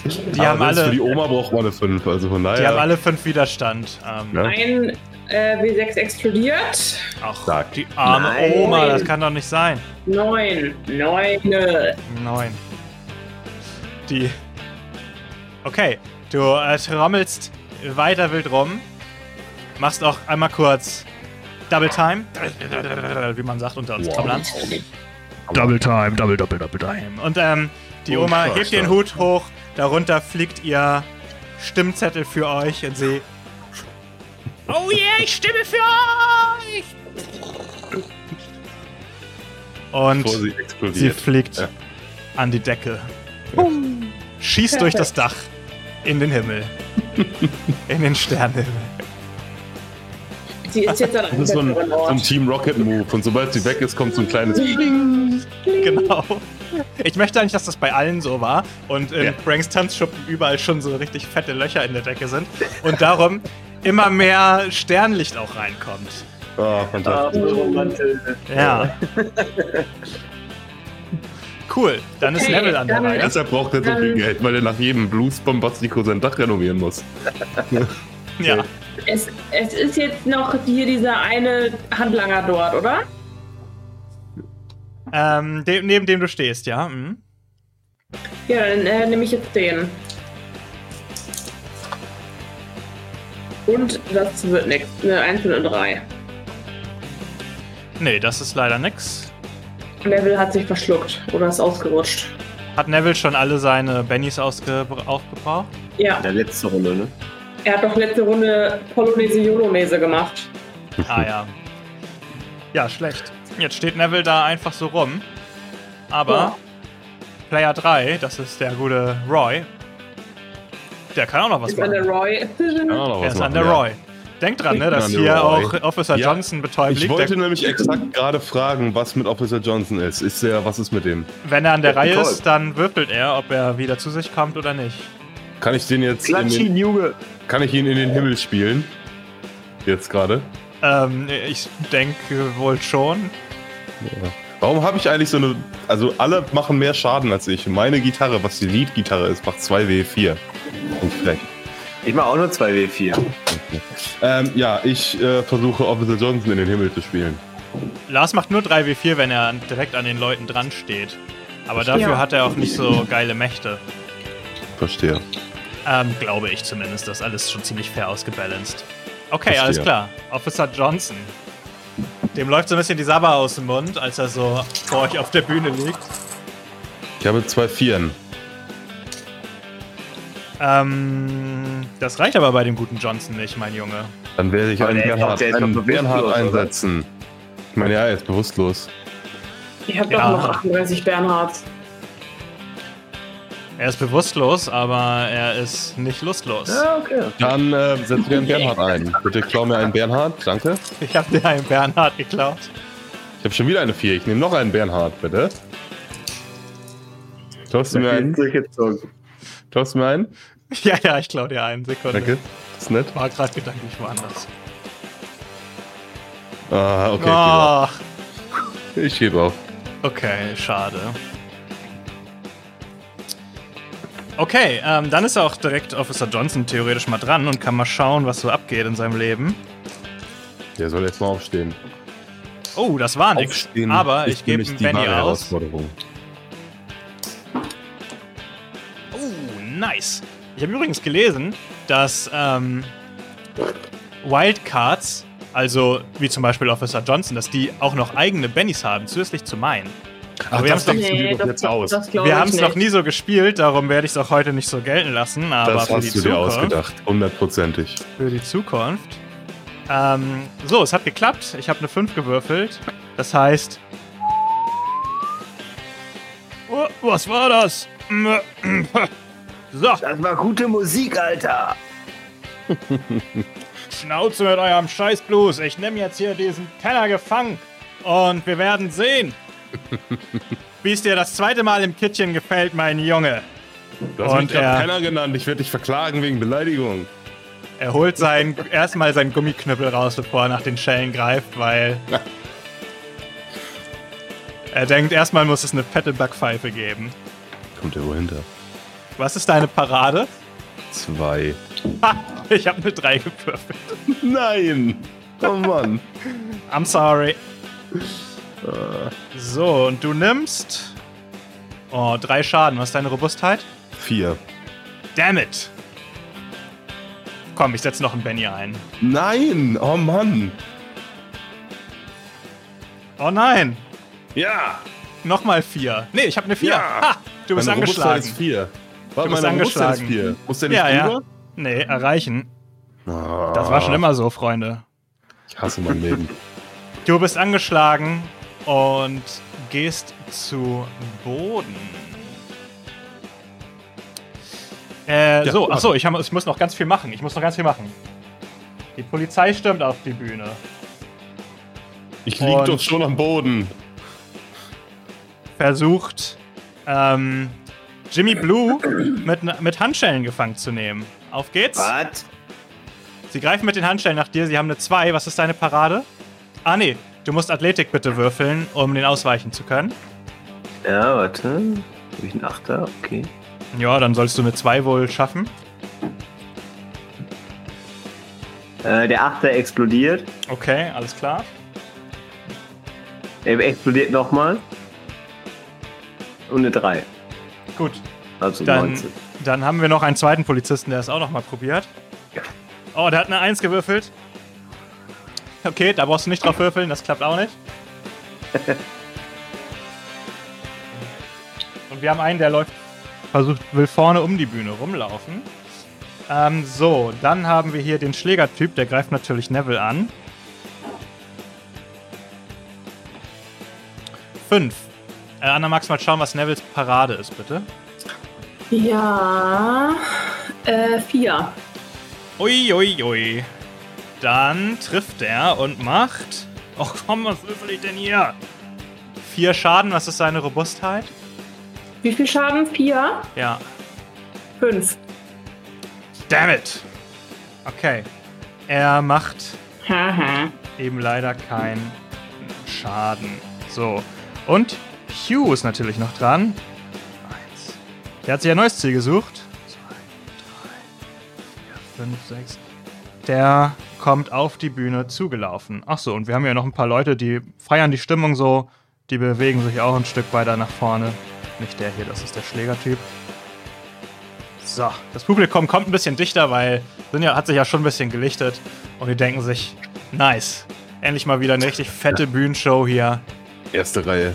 Speaker 2: Die Aber haben alle.
Speaker 3: Für die Oma braucht man eine 5, also von daher.
Speaker 2: Die haben alle 5 Widerstand.
Speaker 4: Ähm, ja. Ein äh, W6 explodiert.
Speaker 2: Ach, Sag. die arme Nein. Oma, das kann doch nicht sein.
Speaker 4: 9. 9.
Speaker 2: 9. Die. Okay, du äh, trommelst weiter wild rum. Machst auch einmal kurz Double Time. Wie man sagt unter uns wow. Trommlern. Double Time, Double, Double, Double Time. Und ähm, die Oma oh, hebt den Hut hoch, darunter fliegt ihr Stimmzettel für euch und sie. Oh yeah, ich stimme für euch! Und sie, sie, fliegt ja. an die Decke. Schießt durch das Dach in den Himmel. in den Sternenhimmel.
Speaker 4: Sie ist jetzt an
Speaker 3: Das ist so ein, so ein, Team Rocket Move. Und sobald sie weg ist, kommt so ein kleines Bling.
Speaker 2: Genau. Ich möchte eigentlich, dass das bei allen so war und in ja. Franks Tanzschuppen überall schon so richtig fette Löcher in der Decke sind und darum immer mehr Sternlicht auch reinkommt.
Speaker 3: Oh, fantastisch.
Speaker 2: Oh, ja. [laughs] Cool, dann okay, ist Level an der Reihe.
Speaker 3: Deshalb braucht er so viel Geld, weil er nach jedem Blues Bombastico sein Dach renovieren muss.
Speaker 2: ja. [laughs]
Speaker 4: Es, es ist jetzt noch hier dieser eine Handlanger dort, oder?
Speaker 2: Ähm, de neben dem du stehst, ja. Mhm.
Speaker 4: Ja, dann äh, nehme ich jetzt den. Und das wird nichts. Eine 1 und 3.
Speaker 2: Nee, das ist leider nix.
Speaker 4: Neville hat sich verschluckt oder ist ausgerutscht.
Speaker 2: Hat Neville schon alle seine Bennys aufgebraucht?
Speaker 5: Ja. In der letzten Runde, ne?
Speaker 4: Er hat doch letzte Runde Polonaise Jolonese gemacht.
Speaker 2: Ah ja. Ja, schlecht. Jetzt steht Neville da einfach so rum. Aber ja. Player 3, das ist der gute Roy, der kann auch noch was
Speaker 4: ist
Speaker 2: machen.
Speaker 4: An der Roy.
Speaker 2: er ist an der Roy. Denkt dran, ne, dass hier Roy. auch Officer ja, Johnson betäubt
Speaker 3: liegt. Ich wollte nämlich exakt gerade fragen, was mit Officer Johnson ist. Ist der, was ist mit dem?
Speaker 2: Wenn er an der Reihe ist, dann würfelt er, ob er wieder zu sich kommt oder nicht.
Speaker 3: Kann ich den jetzt.
Speaker 5: Klatsch ihn, Junge!
Speaker 3: Kann ich ihn in den Himmel spielen? Jetzt gerade?
Speaker 2: Ähm, ich denke wohl schon.
Speaker 3: Ja. Warum habe ich eigentlich so eine. Also, alle machen mehr Schaden als ich. Meine Gitarre, was die Lead-Gitarre ist, macht 2W4. Und frech.
Speaker 5: Ich mache auch nur 2W4.
Speaker 3: Ähm, ja, ich äh, versuche Officer Johnson in den Himmel zu spielen.
Speaker 2: Lars macht nur 3W4, wenn er direkt an den Leuten dran steht. Aber dafür ja. hat er auch nicht so geile Mächte.
Speaker 3: Verstehe.
Speaker 2: Ähm, glaube ich zumindest. Das ist alles schon ziemlich fair ausgebalanced. Okay, Verstehe. alles klar. Officer Johnson. Dem läuft so ein bisschen die Sabber aus dem Mund, als er so vor euch auf der Bühne liegt.
Speaker 3: Ich habe zwei Vieren.
Speaker 2: Ähm, das reicht aber bei dem guten Johnson nicht, mein Junge.
Speaker 3: Dann werde ich einen Bernhard, einen Bernhard einsetzen. Ich meine, ja, er ist bewusstlos.
Speaker 4: Ich habe ja. doch noch 38 Bernhards.
Speaker 2: Er ist bewusstlos, aber er ist nicht lustlos.
Speaker 3: Ja, okay. Dann äh, setz dir einen Bernhard ein. Bitte klau mir einen Bernhard, danke.
Speaker 2: Ich habe dir einen Bernhard geklaut.
Speaker 3: Ich habe schon wieder eine 4. Ich nehme noch einen Bernhard, bitte. Klaust du mir einen? Klaust du mir einen?
Speaker 2: Ja, ja, ich klau dir einen. Sekunde.
Speaker 3: Danke. Das ist nett.
Speaker 2: War gerade gedanklich woanders.
Speaker 3: Ah, okay.
Speaker 2: Oh.
Speaker 3: Ich gebe auf.
Speaker 2: Okay, schade. Okay, ähm, dann ist auch direkt Officer Johnson theoretisch mal dran und kann mal schauen, was so abgeht in seinem Leben.
Speaker 3: Der soll jetzt mal aufstehen.
Speaker 2: Oh, das war nichts. Aber ich gebe ihm Benny aus. Oh, nice. Ich habe übrigens gelesen, dass ähm, Wildcards, also wie zum Beispiel Officer Johnson, dass die auch noch eigene Bennys haben, zusätzlich zu meinen.
Speaker 3: Aber wir haben es doch, nee, das, jetzt aus.
Speaker 2: wir haben's noch nie so gespielt, darum werde ich es auch heute nicht so gelten lassen. Aber
Speaker 3: das
Speaker 2: für
Speaker 3: hast
Speaker 2: die
Speaker 3: du
Speaker 2: Zukunft,
Speaker 3: dir ausgedacht, hundertprozentig.
Speaker 2: Für die Zukunft. Ähm, so, es hat geklappt. Ich habe eine 5 gewürfelt. Das heißt. Oh, was war das?
Speaker 5: So. Das war gute Musik, Alter. [laughs]
Speaker 2: Schnauze mit eurem Scheißblues. Ich nehme jetzt hier diesen Kenner gefangen. Und wir werden sehen, wie es dir das zweite Mal im Kittchen gefällt, mein Junge.
Speaker 3: Du hast und mich gerade Penner genannt. Ich werde dich verklagen wegen Beleidigung.
Speaker 2: Er holt sein, erstmal seinen Gummiknüppel raus, bevor er nach den Schellen greift, weil. [laughs] er denkt, erstmal muss es eine fette Backpfeife geben.
Speaker 3: Kommt er wohl hinter?
Speaker 2: Was ist deine Parade?
Speaker 3: Zwei.
Speaker 2: Ha, ich habe eine drei gewürfelt.
Speaker 3: Nein! Oh Mann.
Speaker 2: I'm sorry. So, und du nimmst. Oh, drei Schaden. Was ist deine Robustheit?
Speaker 3: Vier.
Speaker 2: Damn it! Komm, ich setze noch einen Benny ein.
Speaker 3: Nein! Oh Mann!
Speaker 2: Oh nein!
Speaker 3: Ja!
Speaker 2: Nochmal vier. Nee, ich habe eine vier. Ja. Ha, du bist
Speaker 3: Meine
Speaker 2: angeschlagen.
Speaker 3: Robustheit ist vier.
Speaker 2: Warte, du bist angeschlagen.
Speaker 3: Vier. Muss der nicht
Speaker 2: ja,
Speaker 3: drüber?
Speaker 2: ja. Nee, erreichen.
Speaker 3: Oh.
Speaker 2: Das war schon immer so, Freunde.
Speaker 3: Ich hasse mein Leben.
Speaker 2: Du bist angeschlagen und gehst zu Boden. Äh, ja, so, achso, ich, hab, ich muss noch ganz viel machen. Ich muss noch ganz viel machen. Die Polizei stürmt auf die Bühne.
Speaker 3: Ich lieg doch schon am Boden.
Speaker 2: Versucht, ähm, Jimmy Blue mit, mit Handschellen gefangen zu nehmen. Auf geht's.
Speaker 5: Was?
Speaker 2: Sie greifen mit den Handschellen nach dir. Sie haben eine 2. Was ist deine Parade? Ah, nee. Du musst Athletik bitte würfeln, um den ausweichen zu können.
Speaker 5: Ja, warte. Habe ich einen Achter? Okay.
Speaker 2: Ja, dann sollst du eine 2 wohl schaffen.
Speaker 5: Äh, der Achter explodiert.
Speaker 2: Okay, alles klar.
Speaker 5: Er explodiert nochmal. Und eine 3.
Speaker 2: Gut.
Speaker 5: Also
Speaker 2: dann,
Speaker 5: 19.
Speaker 2: Dann haben wir noch einen zweiten Polizisten, der es auch nochmal probiert.
Speaker 5: Ja.
Speaker 2: Oh, der hat eine 1 gewürfelt. [laughs] Okay, da brauchst du nicht drauf würfeln, das klappt auch nicht. [laughs] Und wir haben einen, der läuft, versucht, will vorne um die Bühne rumlaufen. Ähm, so, dann haben wir hier den Schlägertyp, der greift natürlich Neville an. Fünf. Äh, Anna, magst du mal schauen, was Nevilles Parade ist, bitte?
Speaker 4: Ja, äh, vier.
Speaker 2: Ui, ui, ui. Dann trifft er und macht. Och komm, was würfel ich denn hier? Vier Schaden, was ist seine Robustheit?
Speaker 4: Wie viel Schaden? Vier?
Speaker 2: Ja.
Speaker 4: Fünf.
Speaker 2: Damn it! Okay. Er macht
Speaker 4: Haha.
Speaker 2: eben leider keinen Schaden. So. Und Hugh ist natürlich noch dran. Eins. Der hat sich ein neues Ziel gesucht. Zwei, drei, vier, fünf, sechs. Der kommt auf die Bühne zugelaufen. Achso, und wir haben ja noch ein paar Leute, die feiern die Stimmung so. Die bewegen sich auch ein Stück weiter nach vorne. Nicht der hier, das ist der Schlägertyp. So, das Publikum kommt ein bisschen dichter, weil Sinja hat sich ja schon ein bisschen gelichtet. Und die denken sich, nice. Endlich mal wieder eine richtig fette Bühnenshow hier.
Speaker 3: Erste Reihe.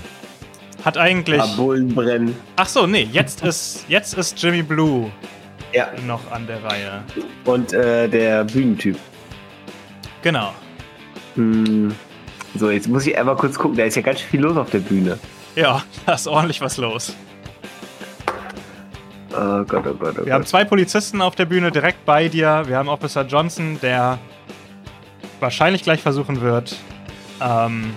Speaker 2: Hat eigentlich.
Speaker 5: Bullen brennen.
Speaker 2: Ach so, nee, jetzt ist, jetzt ist Jimmy Blue
Speaker 5: ja.
Speaker 2: noch an der Reihe.
Speaker 5: Und äh, der Bühnentyp.
Speaker 2: Genau.
Speaker 5: Hm. So, jetzt muss ich einmal kurz gucken. Da ist ja ganz viel los auf der Bühne.
Speaker 2: Ja, [laughs] da ist ordentlich was los.
Speaker 5: Oh Gott, oh Gott, oh
Speaker 2: Wir
Speaker 5: Gott.
Speaker 2: haben zwei Polizisten auf der Bühne direkt bei dir. Wir haben Officer Johnson, der wahrscheinlich gleich versuchen wird, ähm,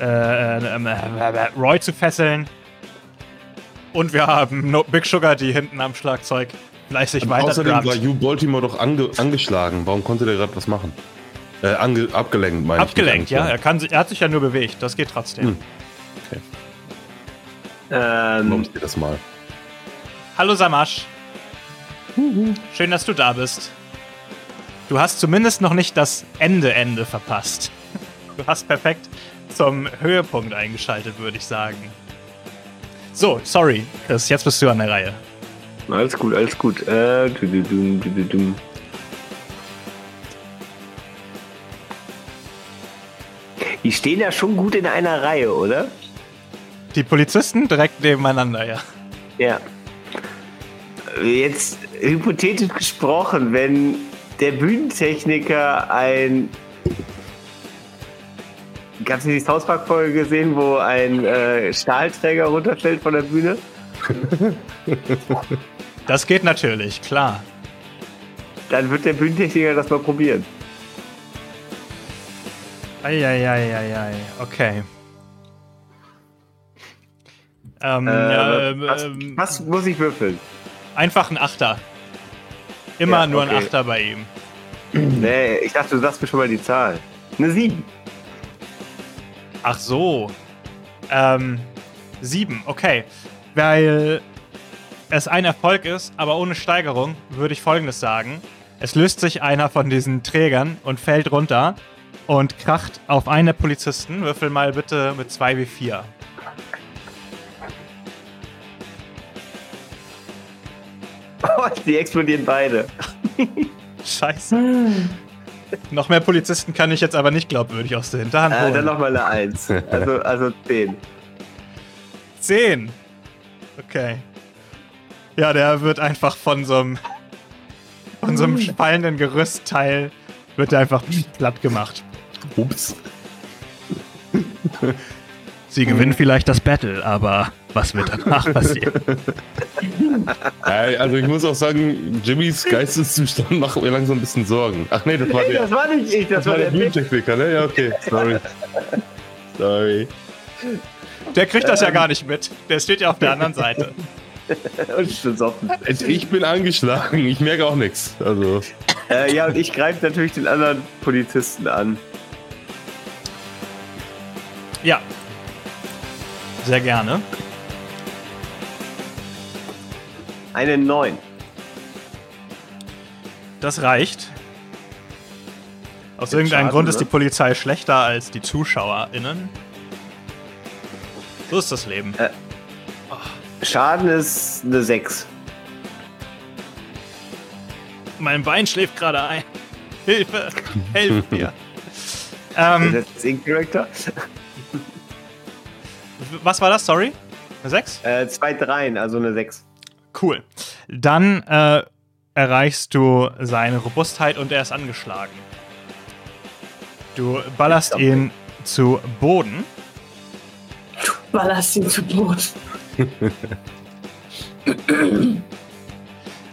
Speaker 2: äh, äh, äh, Roy zu fesseln. Und wir haben no Big Sugar, die hinten am Schlagzeug fleißig weiter.
Speaker 3: Außerdem war Hugh Baltimore doch ange angeschlagen. Warum konnte der gerade was machen? Äh, abgelenkt, meine
Speaker 2: ich. Abgelenkt, ja. Er, kann, er hat sich ja nur bewegt. Das geht trotzdem. Hm.
Speaker 3: Okay. Ähm, steht das mal?
Speaker 2: Hallo Samasch. Schön, dass du da bist. Du hast zumindest noch nicht das Ende-Ende verpasst. [laughs] Du hast perfekt zum Höhepunkt eingeschaltet, würde ich sagen. So, sorry, Chris, jetzt bist du an der Reihe.
Speaker 5: Alles gut, alles gut. Äh, du, du, du, Die stehen ja schon gut in einer Reihe, oder?
Speaker 2: Die Polizisten direkt nebeneinander, ja.
Speaker 5: Ja. Jetzt hypothetisch gesprochen, wenn der Bühnentechniker ein. Gab es nicht die South Park-Folge gesehen, wo ein äh, Stahlträger runterfällt von der Bühne? [laughs]
Speaker 2: Das geht natürlich, klar.
Speaker 5: Dann wird der Bühnentechniker das mal probieren.
Speaker 2: Eieieiei, okay.
Speaker 5: Ähm, äh, äh, was, ähm, was, muss ich würfeln?
Speaker 2: Einfach ein Achter. Immer ja, nur okay. ein Achter bei ihm. [clears throat]
Speaker 5: Nee, ich dachte, du sagst mir schon mal die Zahl. Eine 7.
Speaker 2: Ach so. Ähm, 7, okay. Weil es ein Erfolg ist, aber ohne Steigerung, würde ich folgendes sagen. Es löst sich einer von diesen Trägern und fällt runter und kracht auf einen der Polizisten. Würfel mal bitte mit 2 wie 4.
Speaker 5: Oh, die explodieren beide.
Speaker 2: Scheiße. noch mehr Polizisten kann ich jetzt aber nicht glaubwürdig aus der Hinterhand
Speaker 5: holen. Äh, dann nochmal eine 1. Also, also 10.
Speaker 2: 10? Okay. Ja, der wird einfach von so einem von so einem spallenden Gerüstteil wird er einfach platt gemacht.
Speaker 3: Ups.
Speaker 2: Sie gewinnen vielleicht das Battle, aber was wird danach [laughs] passieren?
Speaker 3: also ich muss auch sagen, Jimmys Geisteszustand macht mir langsam ein bisschen Sorgen. Ach nee, das war
Speaker 5: der. Das war nicht ich, das, das war, der, der
Speaker 3: Bühnentechniker, ne? Ja, okay. Sorry. Sorry.
Speaker 2: Der kriegt das ja gar nicht mit. Der steht ja auf der anderen Seite. [laughs]
Speaker 3: und besoffen. Ich bin angeschlagen, ich merke auch nichts. Also.
Speaker 5: Äh, ja, und ich greife natürlich den anderen Polizisten an.
Speaker 2: Ja. Sehr gerne.
Speaker 5: Eine 9.
Speaker 2: Das reicht. Aus irgendeinem Grund ist die Polizei schlechter als die ZuschauerInnen. So ist das Leben. Äh,
Speaker 5: Schaden ist eine 6.
Speaker 2: Mein Bein schläft gerade ein. [laughs] Hilfe! Helft mir! ähm,
Speaker 5: das ist Ink-Director.
Speaker 2: was war das? Sorry? Eine 6?
Speaker 5: Äh, zwei Dreien, also eine 6.
Speaker 2: Cool. Dann äh, erreichst du seine Robustheit und er ist angeschlagen. Du ballerst ihn zu Boden.
Speaker 4: Du ballerst ihn zu Boden.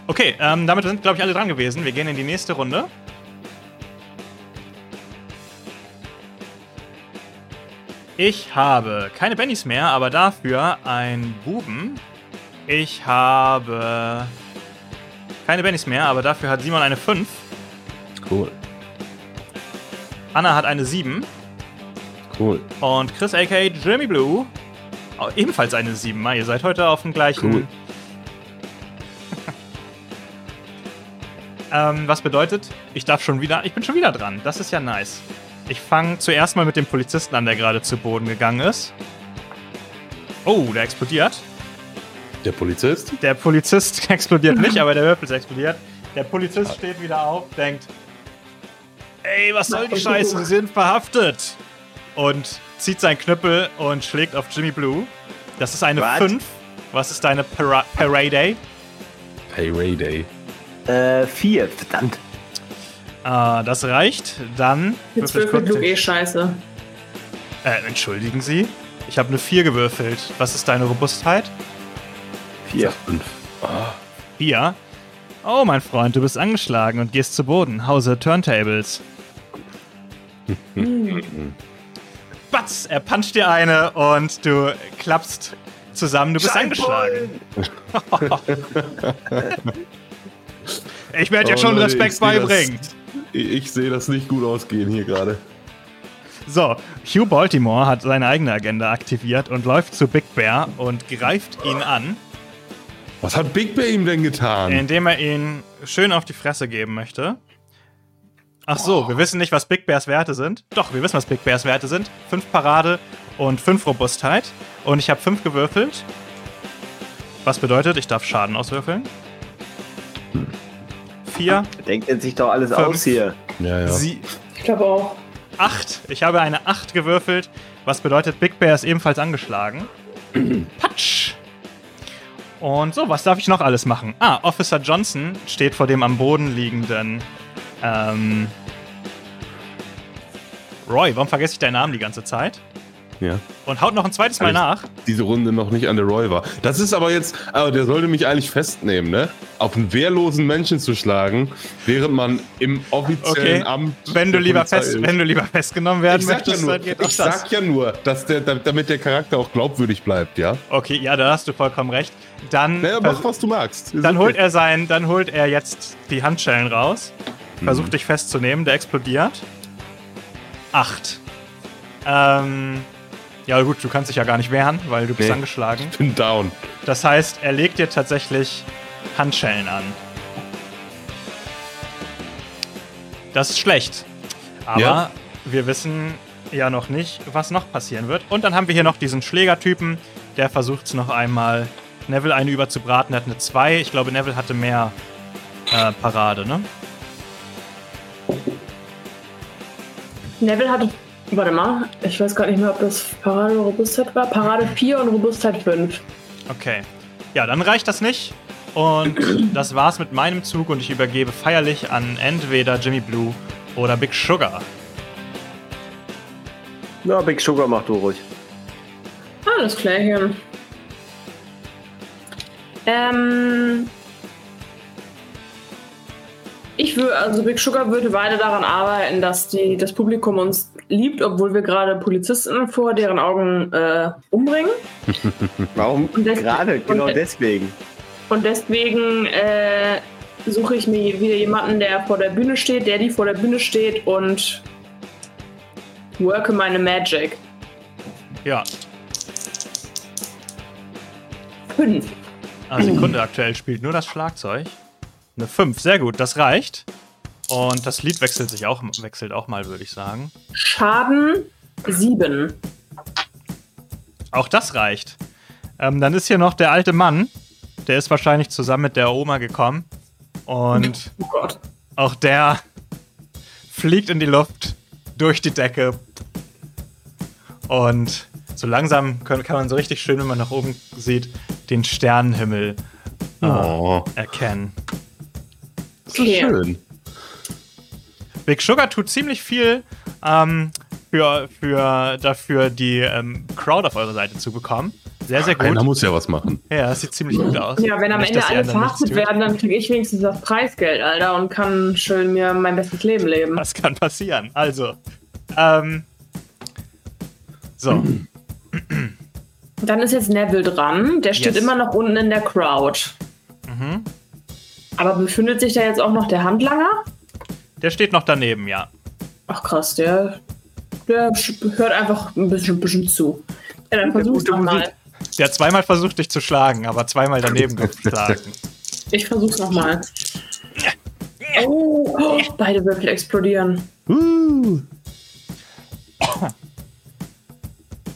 Speaker 2: Okay, ähm, damit sind, glaube ich, alle dran gewesen. Wir gehen in die nächste Runde. Ich habe keine Bennys mehr, aber dafür ein Buben. Ich habe keine Bennys mehr, aber dafür hat Simon eine 5.
Speaker 3: Cool.
Speaker 2: Anna hat eine 7.
Speaker 3: Cool.
Speaker 2: Und Chris aka Jimmy Blue ebenfalls eine 7. Ihr seid heute auf dem gleichen. Cool. [laughs] ähm, was bedeutet, ich darf schon wieder. Ich bin schon wieder dran. Das ist ja nice. Ich fange zuerst mal mit dem Polizisten an, der gerade zu Boden gegangen ist. Oh, der explodiert.
Speaker 3: Der Polizist?
Speaker 2: Der Polizist [laughs] explodiert nicht, [laughs] aber der Würfel explodiert. Der Polizist steht wieder auf, denkt: Ey, was soll die Scheiße? Sie sind verhaftet. Und zieht seinen Knüppel und schlägt auf Jimmy Blue. Das ist eine What? 5. Was ist deine Para Parade?
Speaker 3: Parade.
Speaker 5: Äh, 4, verdammt.
Speaker 2: Ah, das reicht. Dann.
Speaker 4: Jetzt würfelt Luke eh scheiße.
Speaker 2: Äh, entschuldigen Sie. Ich habe eine 4 gewürfelt. Was ist deine Robustheit?
Speaker 5: 4.
Speaker 3: 5.
Speaker 2: 4? Oh, mein Freund, du bist angeschlagen und gehst zu Boden. Hause Turntables. [laughs] Batz, er puncht dir eine und du klappst zusammen. Du bist angeschlagen. [laughs] ich werde dir oh, schon Respekt beibringen.
Speaker 3: Das, ich sehe das nicht gut ausgehen hier gerade.
Speaker 2: So, Hugh Baltimore hat seine eigene Agenda aktiviert und läuft zu Big Bear und greift ihn an.
Speaker 3: Was hat Big Bear ihm denn getan?
Speaker 2: Indem er ihn schön auf die Fresse geben möchte. Ach so, oh. wir wissen nicht, was Big Bears Werte sind. Doch, wir wissen, was Big Bears Werte sind. Fünf Parade und fünf Robustheit. Und ich habe fünf gewürfelt. Was bedeutet, ich darf Schaden auswürfeln. Vier.
Speaker 5: Denkt er sich doch alles fünf, aus hier.
Speaker 3: Ja, ja.
Speaker 4: Sie ich glaube auch.
Speaker 2: Acht. Ich habe eine Acht gewürfelt. Was bedeutet, Big Bear ist ebenfalls angeschlagen. [clears throat] Patsch. Und so, was darf ich noch alles machen? Ah, Officer Johnson steht vor dem am Boden liegenden. Ähm, Roy, warum vergesse ich deinen Namen die ganze Zeit?
Speaker 3: Ja.
Speaker 2: Und haut noch ein zweites Mal nach.
Speaker 3: Diese Runde noch nicht an der Roy war. Das ist aber jetzt, aber der sollte mich eigentlich festnehmen, ne? Auf einen wehrlosen Menschen zu schlagen, während man im offiziellen okay. Amt.
Speaker 2: Wenn du, lieber fest, wenn du lieber festgenommen werden ich möchtest,
Speaker 3: ja nur, Ich sag ja nur, dass der, damit der Charakter auch glaubwürdig bleibt, ja?
Speaker 2: Okay, ja, da hast du vollkommen recht. Dann.
Speaker 3: Naja, mach, was du magst.
Speaker 2: Dann holt er sein, dann holt er jetzt die Handschellen raus. Versucht dich festzunehmen, der explodiert. Acht. Ähm. Ja, gut, du kannst dich ja gar nicht wehren, weil du bist nee, angeschlagen.
Speaker 3: Ich bin down.
Speaker 2: Das heißt, er legt dir tatsächlich Handschellen an. Das ist schlecht. Aber ja. wir wissen ja noch nicht, was noch passieren wird. Und dann haben wir hier noch diesen Schlägertypen, der versucht es noch einmal, Neville eine überzubraten. Er hat eine 2. Ich glaube, Neville hatte mehr äh, Parade, ne?
Speaker 4: Neville hatte Warte mal, ich weiß gar nicht mehr, ob das Parade oder Robustheit war. Parade 4 und Robustheit 5.
Speaker 2: Okay. Ja, dann reicht das nicht. Und [clears throat] das war's mit meinem Zug und ich übergebe feierlich an entweder Jimmy Blue oder Big Sugar.
Speaker 5: Na, Big Sugar mach du ruhig.
Speaker 4: Alles klar, hier. Ähm, ich würde, also Big Sugar würde weiter daran arbeiten, dass die, das Publikum uns liebt, obwohl wir gerade Polizisten vor deren Augen äh, umbringen. [laughs]
Speaker 5: Warum gerade? Genau de deswegen.
Speaker 4: Und deswegen äh, suche ich mir wieder jemanden, der vor der Bühne steht, der die vor der Bühne steht und worke meine Magic.
Speaker 2: Ja.
Speaker 4: Fünf.
Speaker 2: Ah, Sekunde, aktuell spielt nur das Schlagzeug. Eine 5, sehr gut, das reicht. Und das Lied wechselt sich auch, wechselt auch mal, würde ich sagen.
Speaker 4: Schaden 7.
Speaker 2: Auch das reicht. Ähm, dann ist hier noch der alte Mann. Der ist wahrscheinlich zusammen mit der Oma gekommen. Und oh auch der fliegt in die Luft, durch die Decke. Und so langsam kann, kann man so richtig schön, wenn man nach oben sieht, den Sternenhimmel äh, oh. erkennen.
Speaker 3: Okay. Schön.
Speaker 2: Big Sugar tut ziemlich viel ähm, für, für, dafür, die ähm, Crowd auf eure Seite zu bekommen. Sehr, sehr gut.
Speaker 3: Einer muss ja was machen.
Speaker 2: Ja, das sieht ziemlich gut aus.
Speaker 4: Ja, wenn am Nicht, Ende alle verhaftet werden, dann kriege ich wenigstens das Preisgeld, Alter, und kann schön mir mein bestes Leben leben.
Speaker 2: Das kann passieren. Also, ähm, so.
Speaker 4: Dann ist jetzt Neville dran. Der steht yes. immer noch unten in der Crowd. Mhm. Aber befindet sich da jetzt auch noch der Handlanger?
Speaker 2: Der steht noch daneben, ja.
Speaker 4: Ach krass, der, der hört einfach ein bisschen, ein bisschen zu. Ja, dann versuch's nochmal.
Speaker 2: Der hat zweimal versucht, dich zu schlagen, aber zweimal daneben geschlagen.
Speaker 4: Ich versuch's nochmal. Oh, oh, beide Würfel explodieren. Uh. [coughs]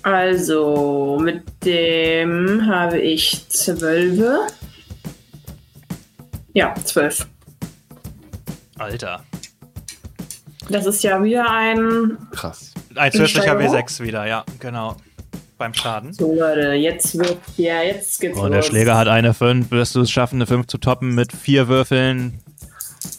Speaker 4: Also, mit dem habe ich zwölf. Ja, zwölf.
Speaker 2: Alter.
Speaker 4: Das ist ja wieder ein.
Speaker 3: Krass.
Speaker 2: Ein zusätzlicher W6 wieder, ja, genau. Beim Schaden.
Speaker 4: So, Leute, jetzt wird. Ja, jetzt geht's
Speaker 2: Und los. der Schläger hat eine 5. Wirst du es schaffen, eine 5 zu toppen mit vier Würfeln?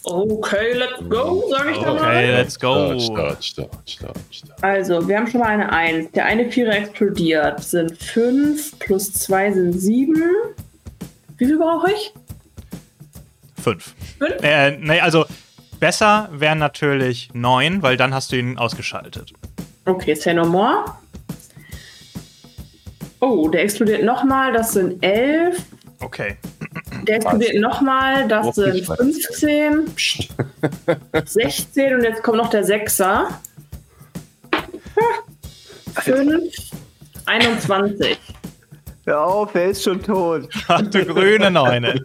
Speaker 4: Okay, let's go, sag ich dann
Speaker 2: mal. Okay, let's go.
Speaker 3: Start, start, start, start,
Speaker 4: Also, wir haben schon mal eine 1. Der eine Vierer explodiert. Sind 5 plus 2 sind 7. Wie viel brauche ich?
Speaker 2: 5. 5? Äh, nee, also besser wären natürlich 9, weil dann hast du ihn ausgeschaltet.
Speaker 4: Okay, say no more. Oh, der explodiert nochmal. Das sind 11.
Speaker 2: Okay.
Speaker 4: Der explodiert nochmal, das sind 15, 16 [laughs] und jetzt kommt noch der 6er. 5, 21.
Speaker 5: Hör auf, er ist schon tot.
Speaker 2: Ach du grüne Neune.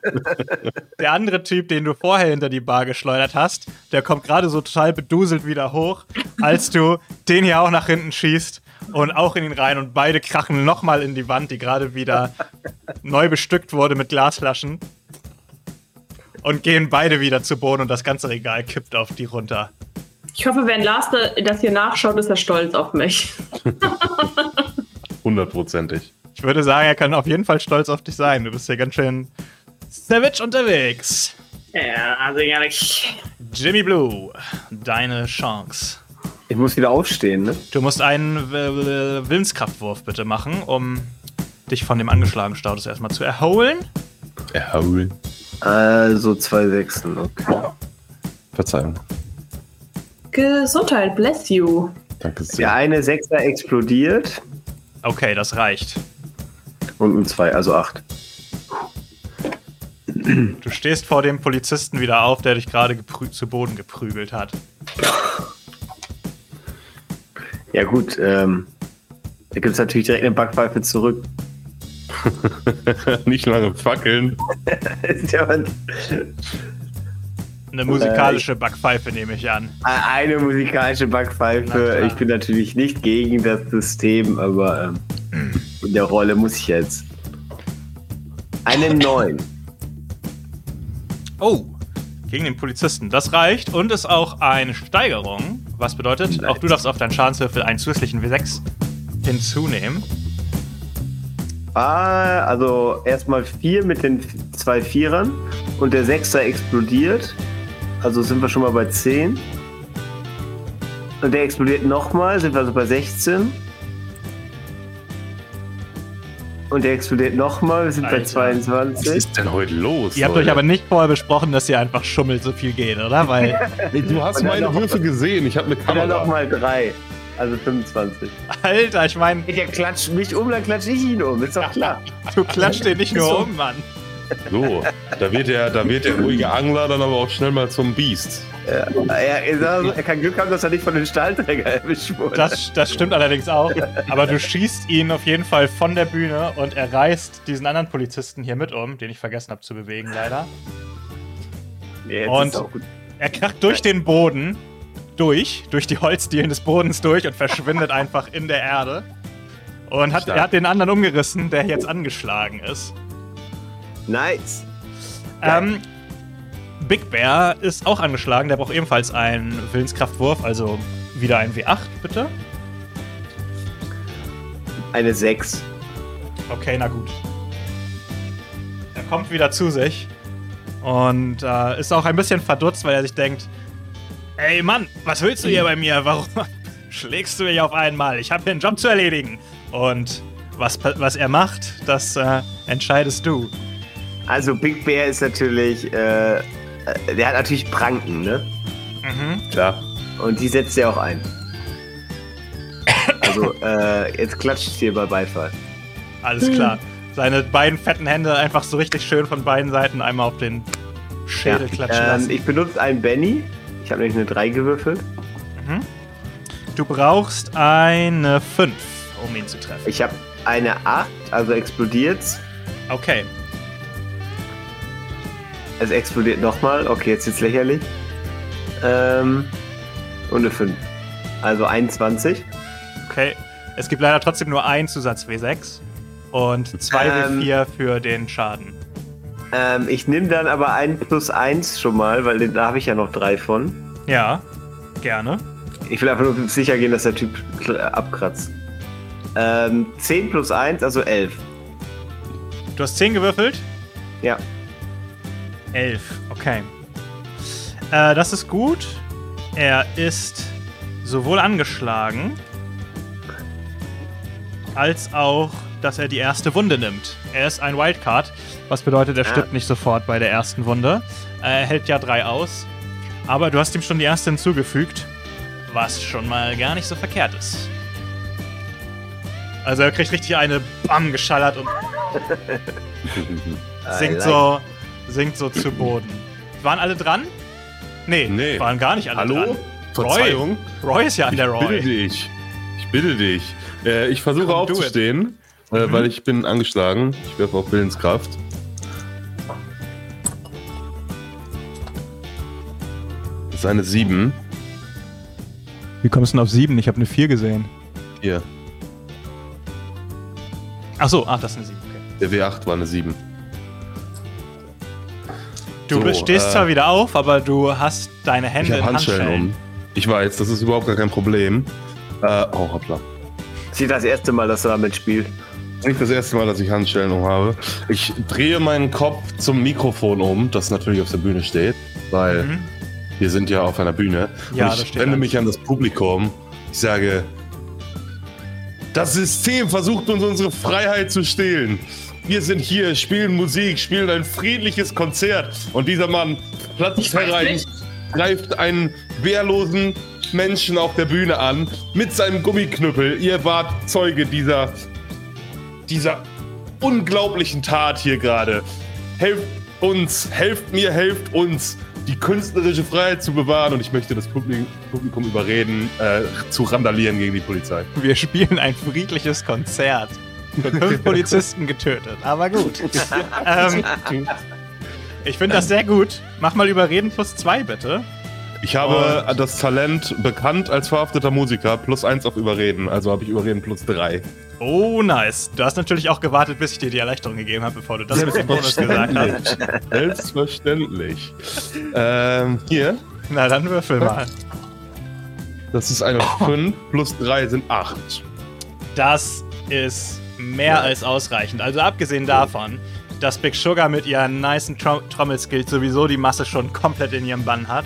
Speaker 2: Der andere Typ, den du vorher hinter die Bar geschleudert hast, der kommt gerade so total beduselt wieder hoch, als du den hier auch nach hinten schießt und auch in ihn rein und beide krachen nochmal in die Wand, die gerade wieder neu bestückt wurde mit Glasflaschen. Und gehen beide wieder zu Boden und das ganze Regal kippt auf die runter.
Speaker 4: Ich hoffe, wenn Lars das hier nachschaut, ist er stolz auf mich.
Speaker 3: Hundertprozentig.
Speaker 2: Ich würde sagen, er kann auf jeden Fall stolz auf dich sein. Du bist hier ganz schön savage unterwegs.
Speaker 4: Ja, also gar nicht.
Speaker 2: Jimmy Blue, deine Chance.
Speaker 5: Ich muss wieder aufstehen, ne?
Speaker 2: Du musst einen Willenskraftwurf bitte machen, um dich von dem angeschlagenen Status erstmal zu erholen.
Speaker 3: Erholen.
Speaker 5: Also zwei Sechsen, okay.
Speaker 3: Verzeihung.
Speaker 4: Gesundheit, bless you.
Speaker 3: Danke sehr.
Speaker 5: Der eine Sechser explodiert.
Speaker 2: Okay, das reicht.
Speaker 5: Und ein zwei, also acht.
Speaker 2: Du stehst vor dem Polizisten wieder auf, der dich gerade zu Boden geprügelt hat.
Speaker 5: Ja gut, ähm, da gibt es natürlich direkt eine Backpfeife zurück. [laughs]
Speaker 3: Nicht lange fackeln. [laughs]
Speaker 2: Eine musikalische Backpfeife nehme ich an.
Speaker 5: Eine musikalische Backpfeife. Ich bin natürlich nicht gegen das System, aber ähm, in der Rolle muss ich jetzt. Eine [laughs] 9.
Speaker 2: Oh, gegen den Polizisten. Das reicht und ist auch eine Steigerung. Was bedeutet, nice. auch du darfst auf deinen Schadenswürfel einen zusätzlichen W6 hinzunehmen.
Speaker 5: Ah, also erstmal 4 mit den zwei Vierern und der Sechser explodiert. Also sind wir schon mal bei 10. Und der explodiert nochmal, sind wir also bei 16. Und der explodiert nochmal, wir sind Alter. bei 22.
Speaker 3: Was ist denn heute los?
Speaker 2: Ihr habt
Speaker 3: Leute?
Speaker 2: euch aber nicht vorher besprochen, dass ihr einfach schummelt, so viel geht, oder? Weil [laughs]
Speaker 3: du hast meine Würfe gesehen, ich habe eine Kamera.
Speaker 5: Und dann nochmal 3. Also 25.
Speaker 2: Alter, ich meine.
Speaker 5: Der klatscht mich um, dann klatsche ich ihn um, ist doch [laughs] klar.
Speaker 2: Du klatscht den nicht nur um, Mann.
Speaker 3: So, da wird, der, da wird der ruhige Angler dann aber auch schnell mal zum Biest.
Speaker 5: Ja, er, er kann Glück haben, dass er nicht von den Stahlträger erwischt wurde.
Speaker 2: Das, das stimmt allerdings auch. Aber du schießt ihn auf jeden Fall von der Bühne und er reißt diesen anderen Polizisten hier mit um, den ich vergessen habe zu bewegen, leider. Nee, und er kracht durch den Boden, durch, durch die Holzdielen des Bodens durch und verschwindet einfach in der Erde. Und hat, er hat den anderen umgerissen, der jetzt angeschlagen ist.
Speaker 5: Nice.
Speaker 2: Ähm, Big Bear ist auch angeschlagen. Der braucht ebenfalls einen Willenskraftwurf, also wieder ein W8, bitte.
Speaker 5: Eine 6.
Speaker 2: Okay, na gut. Er kommt wieder zu sich und äh, ist auch ein bisschen verdutzt, weil er sich denkt: Ey Mann, was willst du hier bei mir? Warum [laughs] schlägst du mich auf einmal? Ich habe hier einen Job zu erledigen. Und was, was er macht, das äh, entscheidest du.
Speaker 5: Also Big Bear ist natürlich, äh, äh, der hat natürlich Pranken, ne?
Speaker 2: Mhm.
Speaker 5: Klar. Und die setzt er auch ein. Also, [laughs] äh, jetzt klatscht hier bei Beifall.
Speaker 2: Alles klar. Seine beiden fetten Hände einfach so richtig schön von beiden Seiten einmal auf den Schädel ja, klatschen ähm, lassen.
Speaker 5: Ich benutze einen Benny. Ich habe nämlich eine 3 gewürfelt.
Speaker 2: Mhm. Du brauchst eine 5, um ihn zu treffen.
Speaker 5: Ich habe eine 8, also explodiert's.
Speaker 2: Okay,
Speaker 5: es explodiert nochmal. Okay, jetzt ist lächerlich. Ähm, und eine 5. Also 21.
Speaker 2: Okay. Es gibt leider trotzdem nur einen Zusatz W6 und zwei ähm, W4 für den Schaden.
Speaker 5: Ähm, ich nehme dann aber ein plus 1 schon mal, weil da habe ich ja noch drei von.
Speaker 2: Ja, gerne.
Speaker 5: Ich will einfach nur sicher gehen, dass der Typ abkratzt. Ähm, 10 plus 1, also 11.
Speaker 2: Du hast 10 gewürfelt?
Speaker 5: Ja.
Speaker 2: 11, okay. Äh, das ist gut. Er ist sowohl angeschlagen, als auch, dass er die erste Wunde nimmt. Er ist ein Wildcard, was bedeutet, er stirbt ah. nicht sofort bei der ersten Wunde. Er hält ja drei aus. Aber du hast ihm schon die erste hinzugefügt, was schon mal gar nicht so verkehrt ist. Also er kriegt richtig eine Bam geschallert und [laughs] sinkt so, sinkt so zu Boden. Waren alle dran? Nee, nee. waren gar nicht alle
Speaker 3: Hallo?
Speaker 2: dran.
Speaker 3: Verzeihung?
Speaker 2: Roy. Ist ja an der Roy.
Speaker 3: Ich bitte dich. Ich bitte dich. Äh, ich versuche Komm, aufzustehen, äh, mhm. weil ich bin angeschlagen. Ich werfe auf Willenskraft. Das ist eine 7.
Speaker 2: Wie kommst du denn auf 7? Ich habe eine 4 gesehen.
Speaker 3: Hier.
Speaker 2: Achso, ach, das ist eine 7.
Speaker 3: Okay. Der W8 war eine 7.
Speaker 2: Du so, stehst äh, zwar wieder auf, aber du hast deine Hände ich in Handschellen. Handschellen um.
Speaker 3: Ich weiß, das ist überhaupt gar kein Problem. Äh, oh, hoppla.
Speaker 5: Das ist das erste Mal, dass du damit spielst.
Speaker 3: Nicht das erste Mal, dass ich Handschellen um habe. Ich drehe meinen Kopf zum Mikrofon um, das natürlich auf der Bühne steht, weil mhm. wir sind ja auf einer Bühne. Ja, Und ich wende mich an das Publikum. Ich sage, das System versucht uns unsere Freiheit zu stehlen. Wir sind hier, spielen Musik, spielen ein friedliches Konzert. Und dieser Mann platzt herein, greift einen wehrlosen Menschen auf der Bühne an mit seinem Gummiknüppel. Ihr wart Zeuge dieser, dieser unglaublichen Tat hier gerade. Helft uns, helft mir, helft uns, die künstlerische Freiheit zu bewahren. Und ich möchte das Publikum überreden, äh, zu randalieren gegen die Polizei.
Speaker 2: Wir spielen ein friedliches Konzert. Fünf Polizisten getötet. Aber gut. ähm, ich finde das sehr gut. Mach mal Überreden plus zwei, bitte.
Speaker 3: Ich habe Und das Talent bekannt als verhafteter Musiker plus eins auf Überreden. Also habe ich Überreden plus drei.
Speaker 2: Oh, nice. Du hast natürlich auch gewartet, bis ich dir die Erleichterung gegeben habe, bevor du das mit dem Bonus gesagt hast.
Speaker 3: Selbstverständlich. ähm, hier.
Speaker 2: Na, dann würfel mal.
Speaker 3: Das ist eine 5 plus 3 sind 8.
Speaker 2: Das ist mehr als ausreichend. Also abgesehen davon, dass Big Sugar mit ihren nicen Trom Trommelskills sowieso die Masse schon komplett in ihrem Bann hat.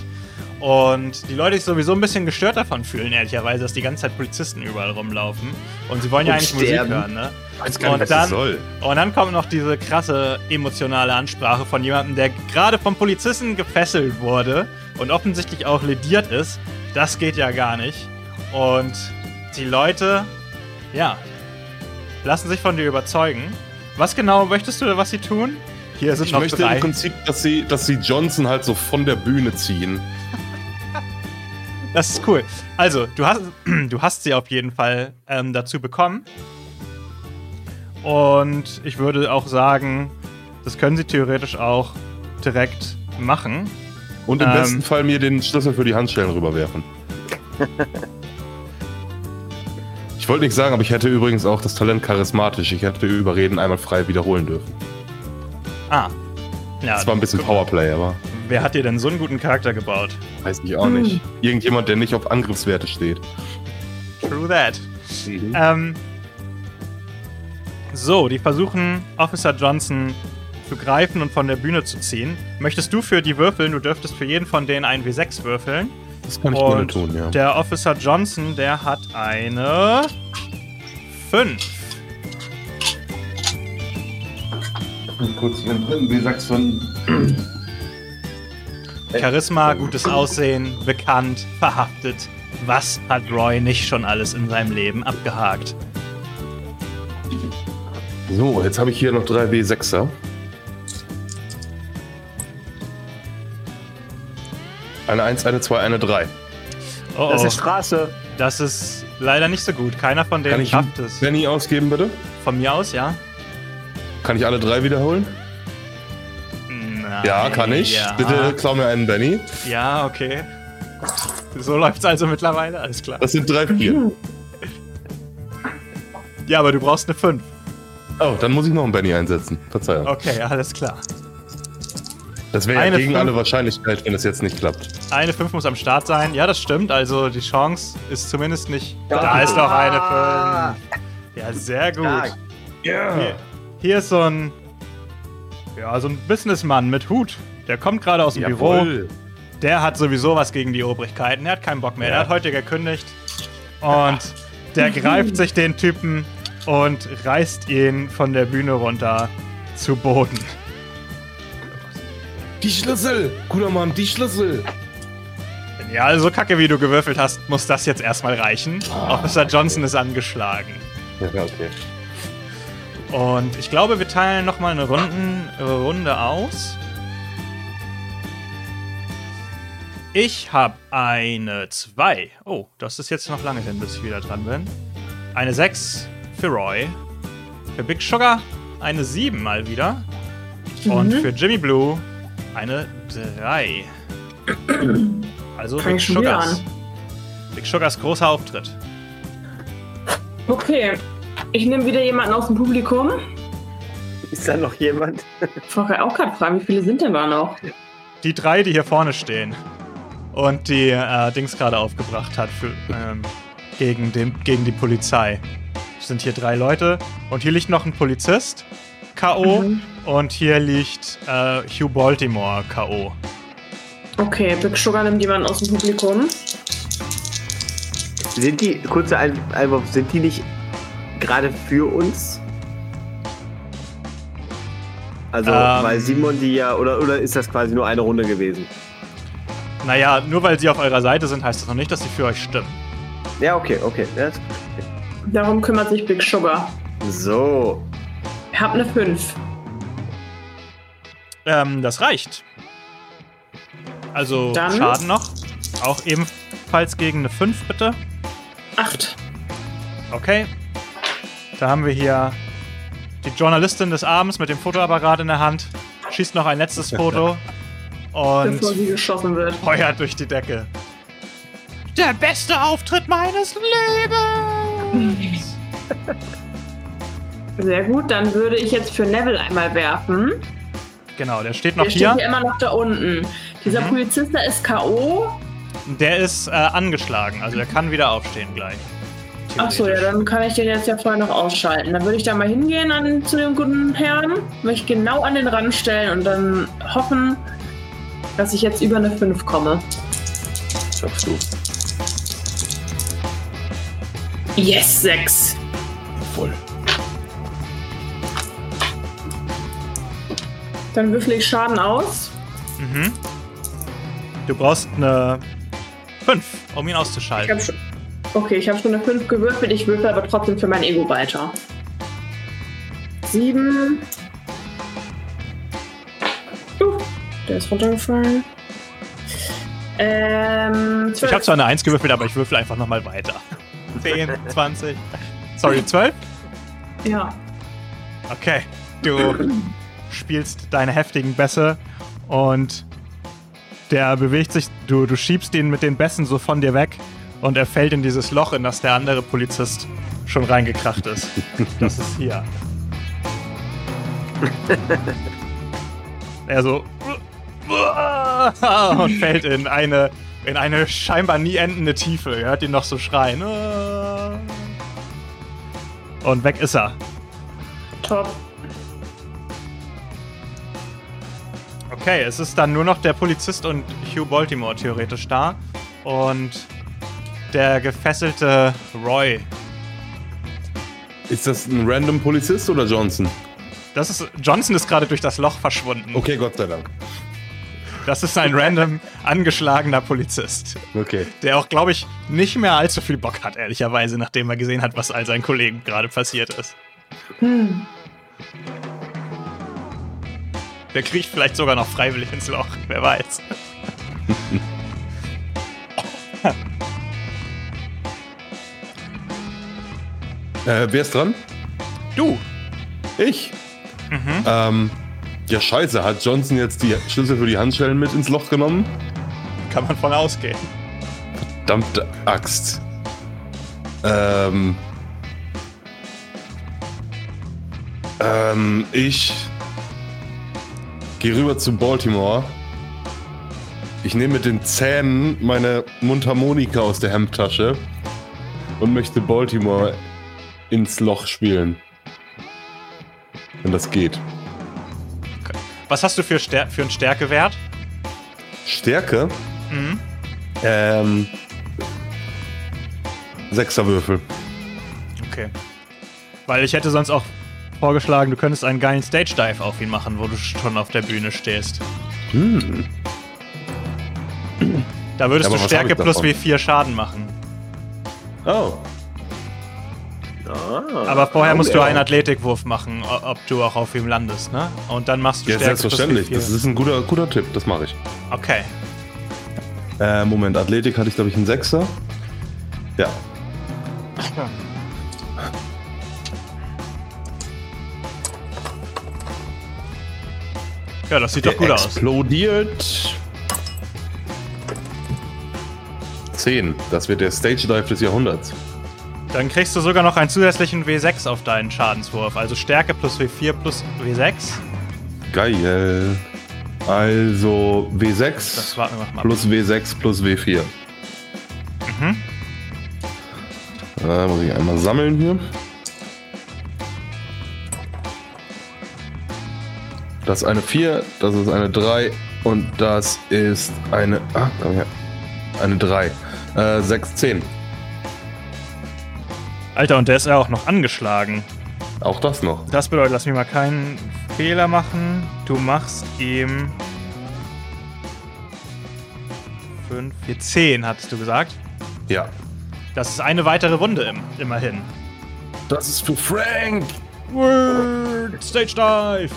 Speaker 2: Und die Leute sich sowieso ein bisschen gestört davon fühlen, ehrlicherweise, dass die ganze Zeit Polizisten überall rumlaufen. Und sie wollen ja eigentlich sterben. Musik hören, ne?
Speaker 3: Weiß gar nicht, und, dann, soll.
Speaker 2: und dann kommt noch diese krasse emotionale Ansprache von jemandem, der gerade vom Polizisten gefesselt wurde und offensichtlich auch lediert ist. Das geht ja gar nicht. Und die Leute, ja, lassen sich von dir überzeugen. Was genau möchtest du, was sie tun?
Speaker 3: Hier sind ich noch möchte drei. im Prinzip, dass sie, dass sie Johnson halt so von der Bühne ziehen.
Speaker 2: Das ist cool. Also, du hast, [clears throat] du hast sie auf jeden Fall ähm, dazu bekommen. Und ich würde auch sagen, das können sie theoretisch auch direkt machen.
Speaker 3: Und im ähm, besten Fall mir den Schlüssel für die Handschellen rüberwerfen. [laughs] ich wollte nichts sagen, aber ich hätte übrigens auch das Talent charismatisch. Ich hätte Überreden einmal frei wiederholen dürfen.
Speaker 2: Ah.
Speaker 3: Ja, das war ein bisschen Powerplay, aber.
Speaker 2: Wer hat dir denn so einen guten Charakter gebaut?
Speaker 3: Weiß ich auch nicht. Hm. Irgendjemand, der nicht auf Angriffswerte steht.
Speaker 2: True that. Mhm. Ähm, so, die versuchen Officer Johnson zu greifen und von der Bühne zu ziehen. Möchtest du für die würfeln? Du dürftest für jeden von denen einen W6 würfeln.
Speaker 3: Das kann ich und gerne tun, ja.
Speaker 2: Der Officer Johnson, der hat eine 5.
Speaker 3: Kurz den dritten W6 von [clears throat]
Speaker 2: Charisma, gutes Aussehen, bekannt, verhaftet. Was hat Roy nicht schon alles in seinem Leben abgehakt?
Speaker 3: So, jetzt habe ich hier noch drei W6er. Eine 1, eine 2, eine 3.
Speaker 5: Oh, das ist Straße.
Speaker 2: Das ist leider nicht so gut. Keiner von denen schafft es.
Speaker 3: Benny ausgeben, bitte?
Speaker 2: Von mir aus, ja.
Speaker 3: Kann ich alle drei wiederholen? Nein, ja, kann ich. Ja. Bitte klau mir einen Benny.
Speaker 2: Ja, okay. So läuft's also mittlerweile, alles klar.
Speaker 3: Das sind drei, vier.
Speaker 2: ja, aber du brauchst eine 5.
Speaker 3: Oh, dann muss ich noch einen Benny einsetzen. Verzeihung.
Speaker 2: Okay, alles klar.
Speaker 3: Das wäre ja gegen alle Wahrscheinlichkeit, wenn es jetzt nicht klappt.
Speaker 2: Eine 5 muss am Start sein. Ja, das stimmt. Also die Chance ist zumindest nicht. Ja. Da ist noch eine 5. Ja, sehr gut. Ja. Hier, hier, ist so ein. Ja, so ein Businessmann mit Hut. Der kommt gerade aus dem Jawohl. Büro. Der hat sowieso was gegen die Obrigkeiten. Er hat keinen Bock mehr. Ja. Er hat heute gekündigt. Und der greift sich den Typen und reißt ihn von der Bühne runter zu Boden.
Speaker 3: Die Schlüssel! Guter Mann, die Schlüssel!
Speaker 2: Ja, also kacke wie du gewürfelt hast, muss das jetzt erstmal reichen. Ah, Officer Johnson ist angeschlagen.
Speaker 3: Ja, [laughs] okay.
Speaker 2: Und ich glaube, wir teilen nochmal eine Runden, Runde aus. Ich habe eine 2. Oh, das ist jetzt noch lange hin, bis ich wieder dran bin. Eine 6 für Roy. Für Big Sugar eine 7 mal wieder. Und mhm. für Jimmy Blue eine 3. [clears throat] Also Big Sugars. Big Sugars großer Auftritt.
Speaker 4: Okay, ich nehme wieder jemanden aus dem Publikum.
Speaker 5: Ist da noch jemand?
Speaker 4: Ich wollte auch gerade fragen, wie viele sind denn da noch?
Speaker 2: Die drei, die hier vorne stehen. Und die äh, Dings gerade aufgebracht hat für, ähm, gegen, den, gegen die Polizei. Es sind hier drei Leute. Und hier liegt noch ein Polizist. K.O. Mhm. Und hier liegt äh, Hugh Baltimore K.O.
Speaker 4: Okay, Big Sugar nimmt jemanden aus dem Publikum.
Speaker 5: Sind die, kurze Einwurf, sind die nicht gerade für uns? Also, ähm, weil Simon die ja, oder, oder ist das quasi nur eine Runde gewesen?
Speaker 2: Naja, nur weil sie auf eurer Seite sind, heißt das noch nicht, dass sie für euch stimmen.
Speaker 5: Ja, okay, okay. Ja, okay.
Speaker 4: Darum kümmert sich Big Sugar.
Speaker 5: So.
Speaker 4: Ich hab eine 5.
Speaker 2: Ähm, das reicht. Also Dann Schaden noch. Auch ebenfalls gegen eine 5, bitte.
Speaker 4: 8.
Speaker 2: Okay. Da haben wir hier die Journalistin des Abends mit dem Fotoapparat in der Hand. Schießt noch ein letztes [laughs] Foto. und
Speaker 4: Bevor sie geschossen wird.
Speaker 2: Feuert durch die Decke. Der beste Auftritt meines Lebens! [laughs]
Speaker 4: Sehr gut, dann würde ich jetzt für Neville einmal werfen.
Speaker 2: Genau, der steht noch
Speaker 4: der
Speaker 2: hier. Der
Speaker 4: steht hier immer noch da unten. Dieser mhm. Polizist, der ist K.O.
Speaker 2: Der ist äh, angeschlagen, also der kann wieder aufstehen gleich.
Speaker 4: Achso, ja, dann kann ich den jetzt ja vorher noch ausschalten. Dann würde ich da mal hingehen an, zu dem guten Herrn, mich genau an den Rand stellen und dann hoffen, dass ich jetzt über eine 5 komme.
Speaker 3: Schaffst du.
Speaker 4: Yes, 6.
Speaker 3: Voll.
Speaker 4: Dann würfel ich Schaden aus.
Speaker 2: Mhm. Du brauchst eine 5, um ihn auszuschalten.
Speaker 4: Ich schon, okay, ich habe schon eine 5 gewürfelt. Ich würfel aber trotzdem für mein Ego weiter. 7. Uh, der ist runtergefallen. Ähm,
Speaker 2: 12. Ich habe zwar eine 1 gewürfelt, aber ich würfel einfach nochmal weiter. [laughs] 10, 20. Sorry, 12?
Speaker 4: Ja.
Speaker 2: Okay. Du spielst deine heftigen Bässe und der bewegt sich, du, du schiebst ihn mit den Bässen so von dir weg und er fällt in dieses Loch, in das der andere Polizist schon reingekracht ist. Das ist hier. [laughs] er so [laughs] und fällt in eine in eine scheinbar nie endende Tiefe. Ihr hört ihn noch so schreien. [laughs] Und weg ist er.
Speaker 4: Top.
Speaker 2: Okay, es ist dann nur noch der Polizist und Hugh Baltimore theoretisch da. Und der gefesselte Roy.
Speaker 3: Ist das ein random Polizist oder Johnson?
Speaker 2: Das ist, Johnson ist gerade durch das Loch verschwunden.
Speaker 3: Okay, Gott sei Dank.
Speaker 2: Das ist ein random angeschlagener Polizist.
Speaker 3: Okay.
Speaker 2: Der auch, glaube ich, nicht mehr allzu viel Bock hat, ehrlicherweise, nachdem er gesehen hat, was all seinen Kollegen gerade passiert ist. Hm. Der kriecht vielleicht sogar noch freiwillig ins Loch, wer weiß. [laughs]
Speaker 3: äh, wer ist dran?
Speaker 2: Du.
Speaker 3: Ich? Mhm. Ähm, ja, scheiße. Hat Johnson jetzt die Schlüssel für die Handschellen mit ins Loch genommen?
Speaker 2: Kann man von ausgehen.
Speaker 3: Verdammte Axt. Ähm. Ähm, ich gehe rüber zu Baltimore. Ich nehme mit den Zähnen meine Mundharmonika aus der Hemdtasche und möchte Baltimore ins Loch spielen. Wenn das geht.
Speaker 2: Was hast du für, Stär für einen Stärkewert?
Speaker 3: Stärke? Mhm. Ähm. Sechserwürfel.
Speaker 2: Okay. Weil ich hätte sonst auch vorgeschlagen, du könntest einen geilen Stage Dive auf ihn machen, wo du schon auf der Bühne stehst. Hm. Da würdest ja, du Stärke plus W4 Schaden machen.
Speaker 3: Oh.
Speaker 2: Ah, aber vorher musst du einen Athletikwurf machen, ob du auch auf ihm landest, ne? Und dann machst du
Speaker 3: ja, Stärke selbstverständlich. Das ist ein guter, guter Tipp, das mache ich.
Speaker 2: Okay.
Speaker 3: Äh, Moment, Athletik hatte ich, glaube ich, einen Sechser. Ja.
Speaker 2: Ja, das sieht doch gut
Speaker 3: aus. Explodiert. 10. Das wird der Stage Dive des Jahrhunderts.
Speaker 2: Dann kriegst du sogar noch einen zusätzlichen W6 auf deinen Schadenswurf. Also Stärke plus W4 plus W6.
Speaker 3: Geil. Also W6 plus W6 plus W4. Mhm. Da muss ich einmal sammeln hier. Das ist eine 4, das ist eine 3 und das ist eine. Ah, komm her. Eine 3. Äh, 6, 10.
Speaker 2: Alter, und der ist ja auch noch angeschlagen.
Speaker 3: Auch das noch.
Speaker 2: Das bedeutet, lass mich mal keinen Fehler machen. Du machst ihm 5, 4, 10, hattest du gesagt?
Speaker 3: Ja.
Speaker 2: Das ist eine weitere Wunde im, immerhin.
Speaker 3: Das ist für Frank!
Speaker 2: Word! Stage Dive!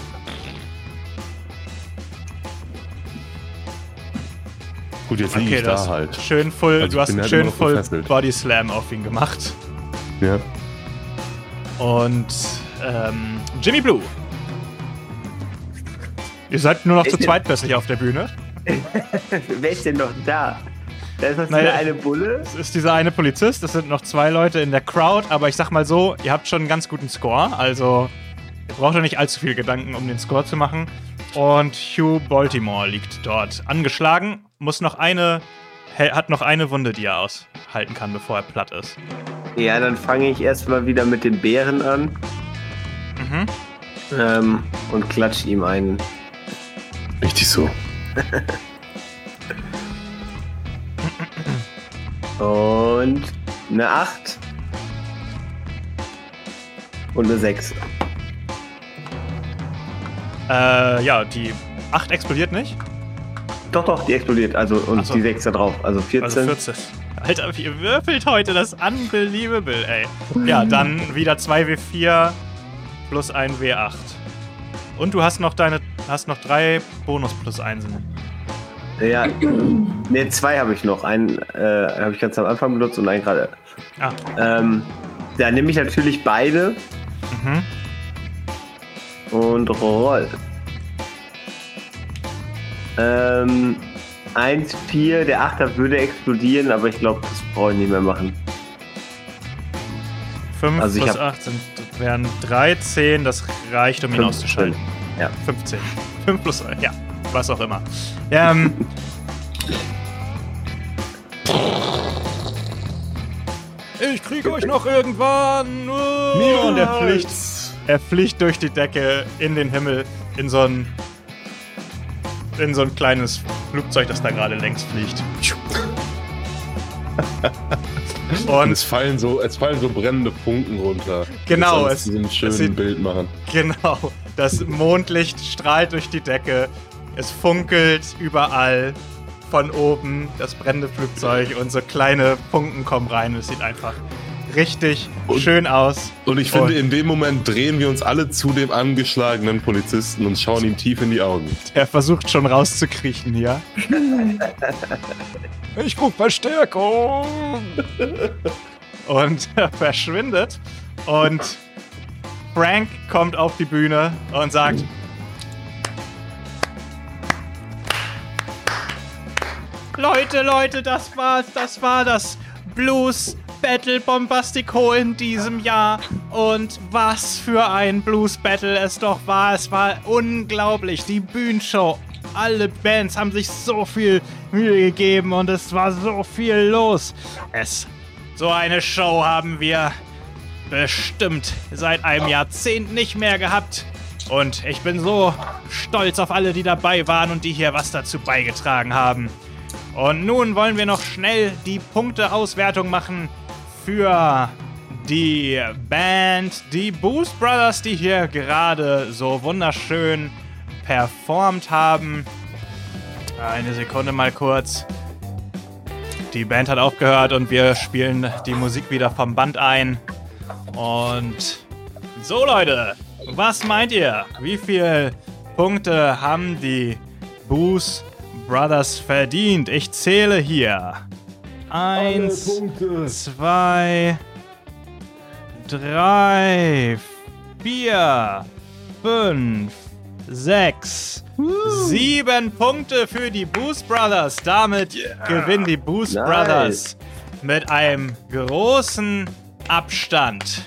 Speaker 3: Gut, jetzt liege okay, ich da halt.
Speaker 2: Schön voll, also du hast einen halt schön voll Body Slam auf ihn gemacht.
Speaker 3: Ja.
Speaker 2: Und ähm, Jimmy Blue. Ihr seid nur noch zu zweit plötzlich auf der Bühne. [laughs]
Speaker 5: Wer ist denn noch da? Da ist noch naja, eine Bulle.
Speaker 2: Es ist dieser eine Polizist, es sind noch zwei Leute in der Crowd, aber ich sag mal so, ihr habt schon einen ganz guten Score, also ihr braucht euch nicht allzu viel Gedanken, um den Score zu machen. Und Hugh Baltimore liegt dort angeschlagen, muss noch eine, hat noch eine Wunde, die er aushalten kann, bevor er platt ist.
Speaker 5: Ja, dann fange ich erstmal wieder mit den Bären an. Mhm. Ähm, und klatsch ihm einen.
Speaker 3: Richtig so.
Speaker 5: und eine 8. Und eine 6.
Speaker 2: Äh, ja, die 8 explodiert nicht.
Speaker 5: Doch, doch, die explodiert. Also, und so. die 6 da drauf. Also 14. Also
Speaker 2: 14. Alter, wie würfelt heute das unbelievable, ey. Ja, dann wieder 2W4 plus ein W8. Und du hast noch deine, hast noch drei Bonus plus 1.
Speaker 5: Ja, ne, zwei habe ich noch. Einen äh, habe ich ganz am Anfang benutzt und einen gerade. Ah. Ähm, da nehme ich natürlich beide. Mhm. Und roll. Ähm, 1, 4, der 8er würde explodieren, aber ich glaube, das brauche ich nicht mehr machen.
Speaker 2: 5 also plus 8 sind, wären 13, das reicht, um ihn 5, auszuschalten.
Speaker 5: Ja.
Speaker 2: 15. 5 plus, ja, was auch immer. [laughs] Ähm. ich kriege euch noch irgendwann. Oh, und er fliegt, er fliegt durch die Decke in den Himmel in so ein in so ein kleines Flugzeug, das da gerade längs fliegt. [laughs]
Speaker 3: Und es fallen so, es fallen so brennende Funken runter.
Speaker 2: Genau, es,
Speaker 3: ein schönes sieht, Bild machen.
Speaker 2: Genau, das Mondlicht strahlt durch die Decke, es funkelt überall von oben das brennende Flugzeug und so kleine Funken kommen rein. Es sieht einfach richtig und, schön aus.
Speaker 3: Und ich finde, und in dem Moment drehen wir uns alle zu dem angeschlagenen Polizisten und schauen ihm tief in die Augen.
Speaker 2: Der versucht schon rauszukriechen hier. [laughs] ich guck Verstärkung. und er verschwindet. Und Frank kommt auf die Bühne und sagt: Leute, Leute, das war's, das war das Blues Battle Bombastico in diesem Jahr. Und was für ein Blues Battle es doch war. Es war unglaublich. Die Bühnenshow. Alle Bands haben sich so viel Mühe gegeben und es war so viel los. Es. So eine Show haben wir bestimmt seit einem Jahrzehnt nicht mehr gehabt. Und ich bin so stolz auf alle, die dabei waren und die hier was dazu beigetragen haben. Und nun wollen wir noch schnell die Punkteauswertung machen für die Band, die Boost Brothers, die hier gerade so wunderschön performt haben. Eine Sekunde mal kurz. Die Band hat aufgehört und wir spielen die Musik wieder vom Band ein. Und so Leute, was meint ihr? Wie viele Punkte haben die Boost Brothers verdient. Ich zähle hier. Eins, zwei, drei, vier, fünf, sechs, sieben Punkte für die Boost Brothers. Damit yeah. gewinnen die Boost nice. Brothers mit einem großen Abstand.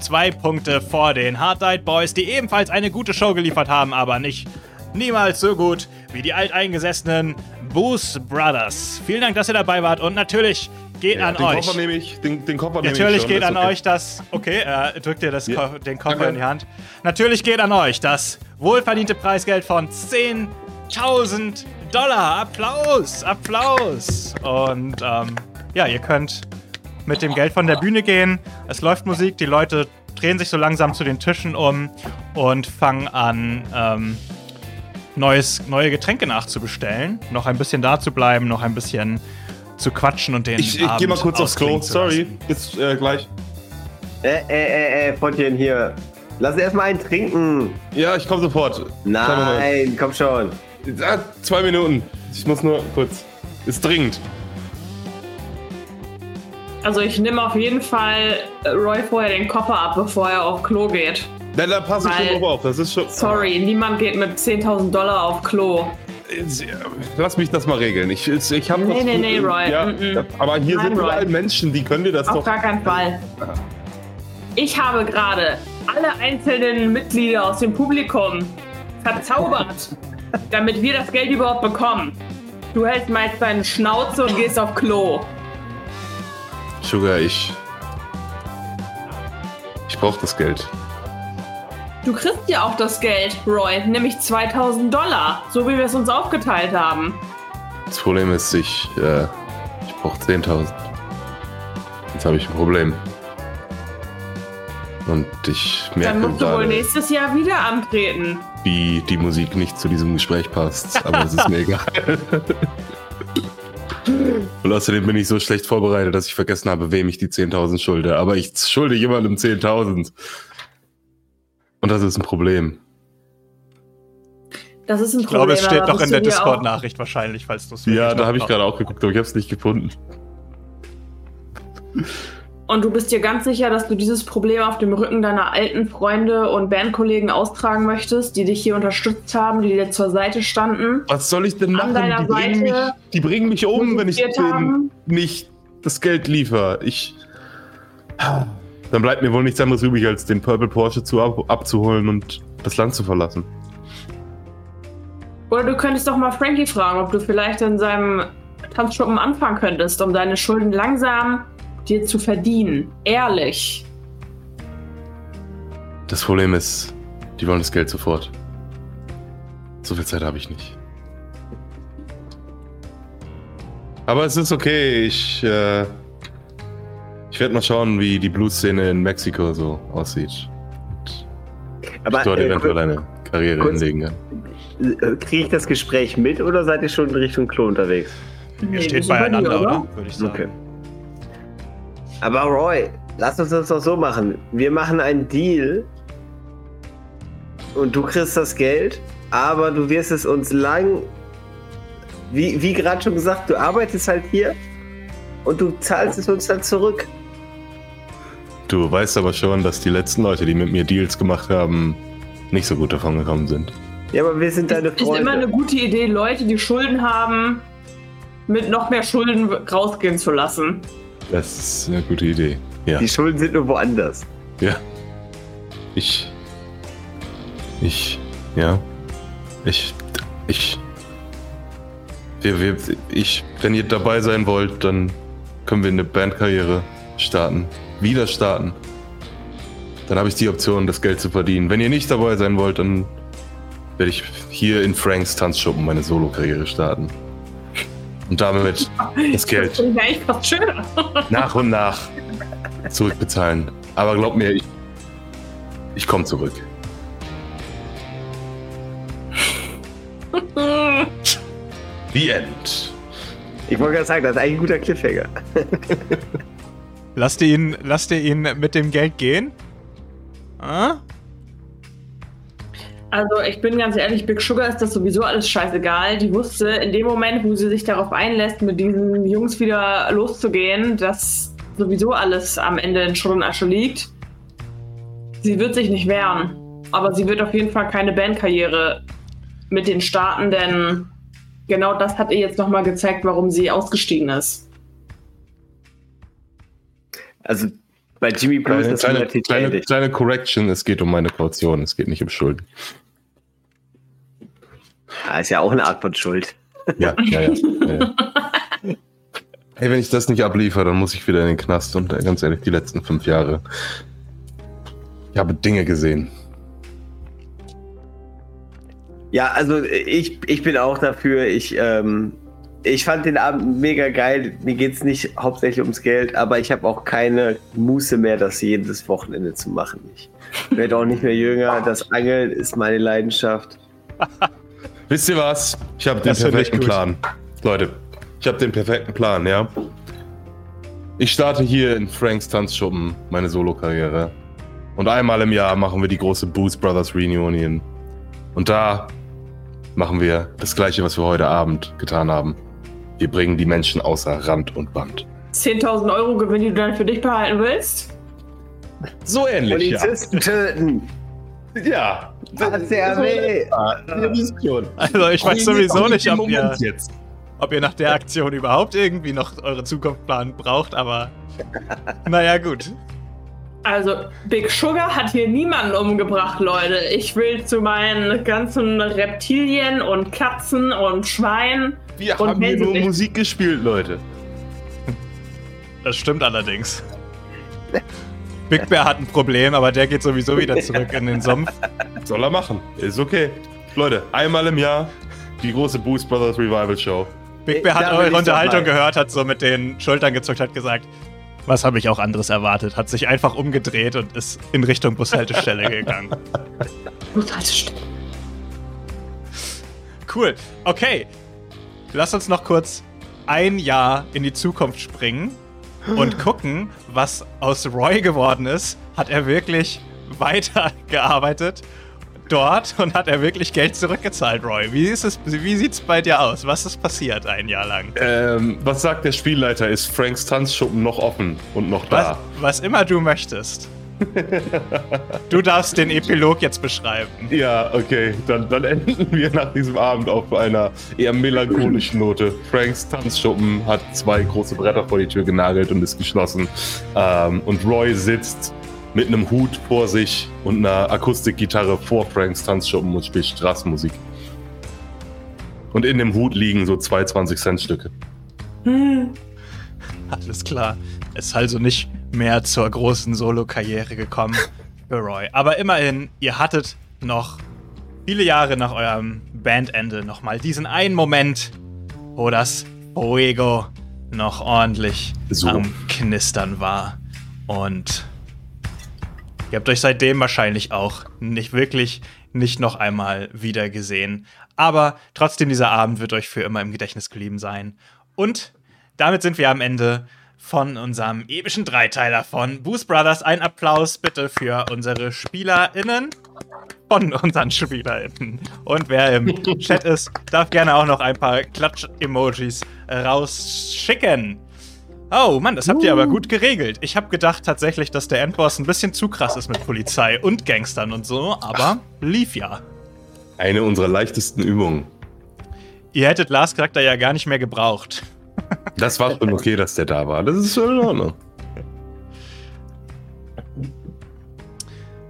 Speaker 2: Zwei Punkte vor den Hard Died Boys, die ebenfalls eine gute Show geliefert haben, aber nicht niemals so gut wie die alteingesessenen Boost Brothers. Vielen Dank, dass ihr dabei wart und natürlich geht ja, an
Speaker 3: den
Speaker 2: euch.
Speaker 3: Koffer nehme ich, den, den Koffer
Speaker 2: nehme Natürlich ich geht an okay. euch das. Okay, er drückt dir das, ja. den Koffer okay. in die Hand. Natürlich geht an euch das wohlverdiente Preisgeld von 10.000 Dollar. Applaus, Applaus. Und ähm, ja, ihr könnt mit dem Geld von der Bühne gehen. Es läuft Musik, die Leute drehen sich so langsam zu den Tischen um und fangen an, ähm, neues, neue Getränke nachzubestellen, noch ein bisschen da zu bleiben, noch ein bisschen zu quatschen und den.
Speaker 3: Ich, ich geh mal kurz aufs Klo, sorry, bis äh, gleich.
Speaker 5: Äh, äh, äh, äh, Pottchen hier. Lass erstmal einen trinken.
Speaker 3: Ja, ich komm sofort.
Speaker 5: Nein, komm schon.
Speaker 3: Ja, zwei Minuten. Ich muss nur kurz. Ist dringend.
Speaker 4: Also ich nehme auf jeden Fall Roy vorher den Koffer ab, bevor er auf Klo geht.
Speaker 3: Na, da passe ich schon drauf auf. Das ist schon.
Speaker 4: Sorry, niemand geht mit 10.000 Dollar auf Klo.
Speaker 3: Lass mich das mal regeln. Ich, ich habe
Speaker 4: Nee, nee, nee, Roy. Ja, mm
Speaker 3: -mm. Aber hier Nein, sind überall. Menschen, die können dir das
Speaker 4: auf
Speaker 3: doch.
Speaker 4: Auf gar keinen Fall. Ich habe gerade alle einzelnen Mitglieder aus dem Publikum verzaubert, [laughs] damit wir das Geld überhaupt bekommen. Du hältst meist deine Schnauze und gehst auf Klo.
Speaker 3: Sugar, ich. Ich brauche das Geld.
Speaker 4: Du kriegst ja auch das Geld, Roy, nämlich 2000 Dollar, so wie wir es uns aufgeteilt haben.
Speaker 3: Das Problem ist, ich, äh, ich brauche 10.000. Jetzt habe ich ein Problem. Und ich merke
Speaker 4: Dann musst du wohl nächstes Jahr wieder antreten.
Speaker 3: Wie die Musik nicht zu diesem Gespräch passt, aber es ist mir egal. [laughs] Und außerdem bin ich so schlecht vorbereitet, dass ich vergessen habe, wem ich die 10.000 schulde. Aber ich schulde jemandem 10.000. Und das ist ein Problem.
Speaker 4: Das ist ein Problem.
Speaker 2: Ich glaube, es steht doch in der Discord-Nachricht wahrscheinlich, falls du es
Speaker 3: Ja, da habe ich gerade auch geguckt, aber ich habe es nicht gefunden.
Speaker 4: Und du bist dir ganz sicher, dass du dieses Problem auf dem Rücken deiner alten Freunde und Bandkollegen austragen möchtest, die dich hier unterstützt haben, die dir zur Seite standen?
Speaker 3: Was soll ich denn machen? Die bringen, mich, die bringen, mich, um, wenn ich denen nicht das Geld liefere. Ich. Dann bleibt mir wohl nichts anderes übrig, als den Purple Porsche zu ab abzuholen und das Land zu verlassen.
Speaker 4: Oder du könntest doch mal Frankie fragen, ob du vielleicht in seinem Tanzschuppen anfangen könntest, um deine Schulden langsam dir zu verdienen. Ehrlich.
Speaker 3: Das Problem ist, die wollen das Geld sofort. So viel Zeit habe ich nicht. Aber es ist okay, ich äh, ich werde mal schauen, wie die Blues-Szene in Mexiko so aussieht. Aber, ich dort äh, eventuell eine Karriere kurz, hinlegen kann.
Speaker 5: Kriege ich das Gespräch mit oder seid ihr schon in Richtung Klo unterwegs?
Speaker 2: Ihr steht beieinander, oder? Würde ich sagen. Okay.
Speaker 5: Aber Roy, lass uns das doch so machen. Wir machen einen Deal und du kriegst das Geld, aber du wirst es uns lang, wie, wie gerade schon gesagt, du arbeitest halt hier und du zahlst es uns dann zurück.
Speaker 3: Du weißt aber schon, dass die letzten Leute, die mit mir Deals gemacht haben, nicht so gut davon gekommen sind.
Speaker 5: Ja, aber wir sind deine Freunde.
Speaker 4: Ist immer eine gute Idee, Leute, die Schulden haben, mit noch mehr Schulden rausgehen zu lassen.
Speaker 3: Das ist eine gute Idee. Ja.
Speaker 5: Die Schulden sind nur woanders.
Speaker 3: Ja. Ich. Ich. Ja. Ich. Ich. Wir, wir, ich, wenn ihr dabei sein wollt, dann können wir eine Bandkarriere starten. Wieder starten. Dann habe ich die Option, das Geld zu verdienen. Wenn ihr nicht dabei sein wollt, dann werde ich hier in Franks Tanzschuppen meine Solo-Karriere starten. Und damit das Geld nach und nach zurückbezahlen. Aber glaub mir, ich, ich komme zurück. [laughs] The End.
Speaker 5: Ich wollte gerade sagen, das ist eigentlich ein guter Cliffhanger. [laughs]
Speaker 2: lasst, ihr ihn, lasst ihr ihn mit dem Geld gehen? Ah?
Speaker 4: Also ich bin ganz ehrlich, Big Sugar ist das sowieso alles scheißegal. Die wusste in dem Moment, wo sie sich darauf einlässt, mit diesen Jungs wieder loszugehen, dass sowieso alles am Ende in Schutt und Asche liegt. Sie wird sich nicht wehren. Aber sie wird auf jeden Fall keine Bandkarriere mit den starten, denn genau das hat ihr jetzt nochmal gezeigt, warum sie ausgestiegen ist.
Speaker 5: Also bei Jimmy Blue
Speaker 3: ist das kleine, kleine, kleine Correction, es geht um meine Kaution, es geht nicht um Schulden.
Speaker 5: Ja, ist ja auch eine Art von Schuld.
Speaker 3: Ja, ja, ja. ja, [laughs] Hey, wenn ich das nicht abliefere, dann muss ich wieder in den Knast und äh, ganz ehrlich, die letzten fünf Jahre. Ich habe Dinge gesehen.
Speaker 5: Ja, also ich, ich bin auch dafür. Ich, ähm, ich fand den Abend mega geil. Mir geht es nicht hauptsächlich ums Geld, aber ich habe auch keine Muße mehr, das jedes Wochenende zu machen. Ich werde auch nicht mehr jünger. Das Angeln ist meine Leidenschaft. [laughs]
Speaker 3: Wisst ihr was? Ich habe den das perfekten Plan. Leute, ich habe den perfekten Plan, ja. Ich starte hier in Franks Tanzschuppen meine Solo-Karriere. Und einmal im Jahr machen wir die große Boost Brothers Reunion. Und da machen wir das gleiche, was wir heute Abend getan haben. Wir bringen die Menschen außer Rand und Band.
Speaker 4: 10.000 Euro Gewinn, die du dann für dich behalten willst?
Speaker 3: So ähnlich,
Speaker 5: Polizisten ja. töten.
Speaker 3: Ja.
Speaker 5: Was der weh.
Speaker 2: Also ich weiß sowieso nicht, ob ihr, ob ihr nach der Aktion überhaupt irgendwie noch eure Zukunftsplan braucht, aber [laughs] naja, gut.
Speaker 4: Also, Big Sugar hat hier niemanden umgebracht, Leute. Ich will zu meinen ganzen Reptilien und Katzen und Schweinen.
Speaker 3: Wir und haben hier nur Musik gespielt, Leute.
Speaker 2: Das stimmt allerdings. Big Bear hat ein Problem, aber der geht sowieso wieder zurück in den Sumpf.
Speaker 3: Soll er machen. Ist okay. Leute, einmal im Jahr die große Boost Brothers Revival Show.
Speaker 2: Big Bear hat eure Unterhaltung gehört, hat so mit den Schultern gezuckt, hat gesagt, was habe ich auch anderes erwartet, hat sich einfach umgedreht und ist in Richtung Bushaltestelle [laughs] gegangen. Bushaltestelle. Cool. Okay. Lass uns noch kurz ein Jahr in die Zukunft springen und [gasps] gucken, was aus Roy geworden ist. Hat er wirklich weitergearbeitet dort und hat er wirklich Geld zurückgezahlt, Roy? Wie, ist es, wie sieht's bei dir aus? Was ist passiert ein Jahr lang?
Speaker 3: Ähm, was sagt der Spielleiter? Ist Franks Tanzschuppen noch offen und noch da?
Speaker 2: Was, was immer du möchtest. [laughs] du darfst den Epilog jetzt beschreiben.
Speaker 3: Ja, okay. Dann, dann enden wir nach diesem Abend auf einer eher melancholischen Note. Franks Tanzschuppen hat zwei große Bretter vor die Tür genagelt und ist geschlossen. Ähm, und Roy sitzt mit einem Hut vor sich und einer Akustikgitarre vor Franks Tanzschuppen und spielt Straßenmusik. Und in dem Hut liegen so zwei 20-Cent-Stücke.
Speaker 2: Hm. Alles klar. Es ist also nicht mehr zur großen Solo-Karriere gekommen [laughs] für Roy. Aber immerhin, ihr hattet noch viele Jahre nach eurem Bandende nochmal diesen einen Moment, wo das Fuego noch ordentlich so. am Knistern war. Und ihr habt euch seitdem wahrscheinlich auch nicht wirklich nicht noch einmal wieder gesehen. Aber trotzdem, dieser Abend wird euch für immer im Gedächtnis geblieben sein. Und damit sind wir am Ende von unserem epischen Dreiteiler von Boost Brothers. Ein Applaus bitte für unsere SpielerInnen. Von unseren SpielerInnen. Und wer im [laughs] Chat ist, darf gerne auch noch ein paar Klatsch-Emojis rausschicken. Oh Mann, das habt ihr aber gut geregelt. Ich habe gedacht tatsächlich, dass der Endboss ein bisschen zu krass ist mit Polizei und Gangstern und so, aber lief ja.
Speaker 3: Eine unserer leichtesten Übungen.
Speaker 2: Ihr hättet Lars Charakter ja gar nicht mehr gebraucht.
Speaker 3: Das war schon okay, dass der da war. Das ist schon in Ordnung.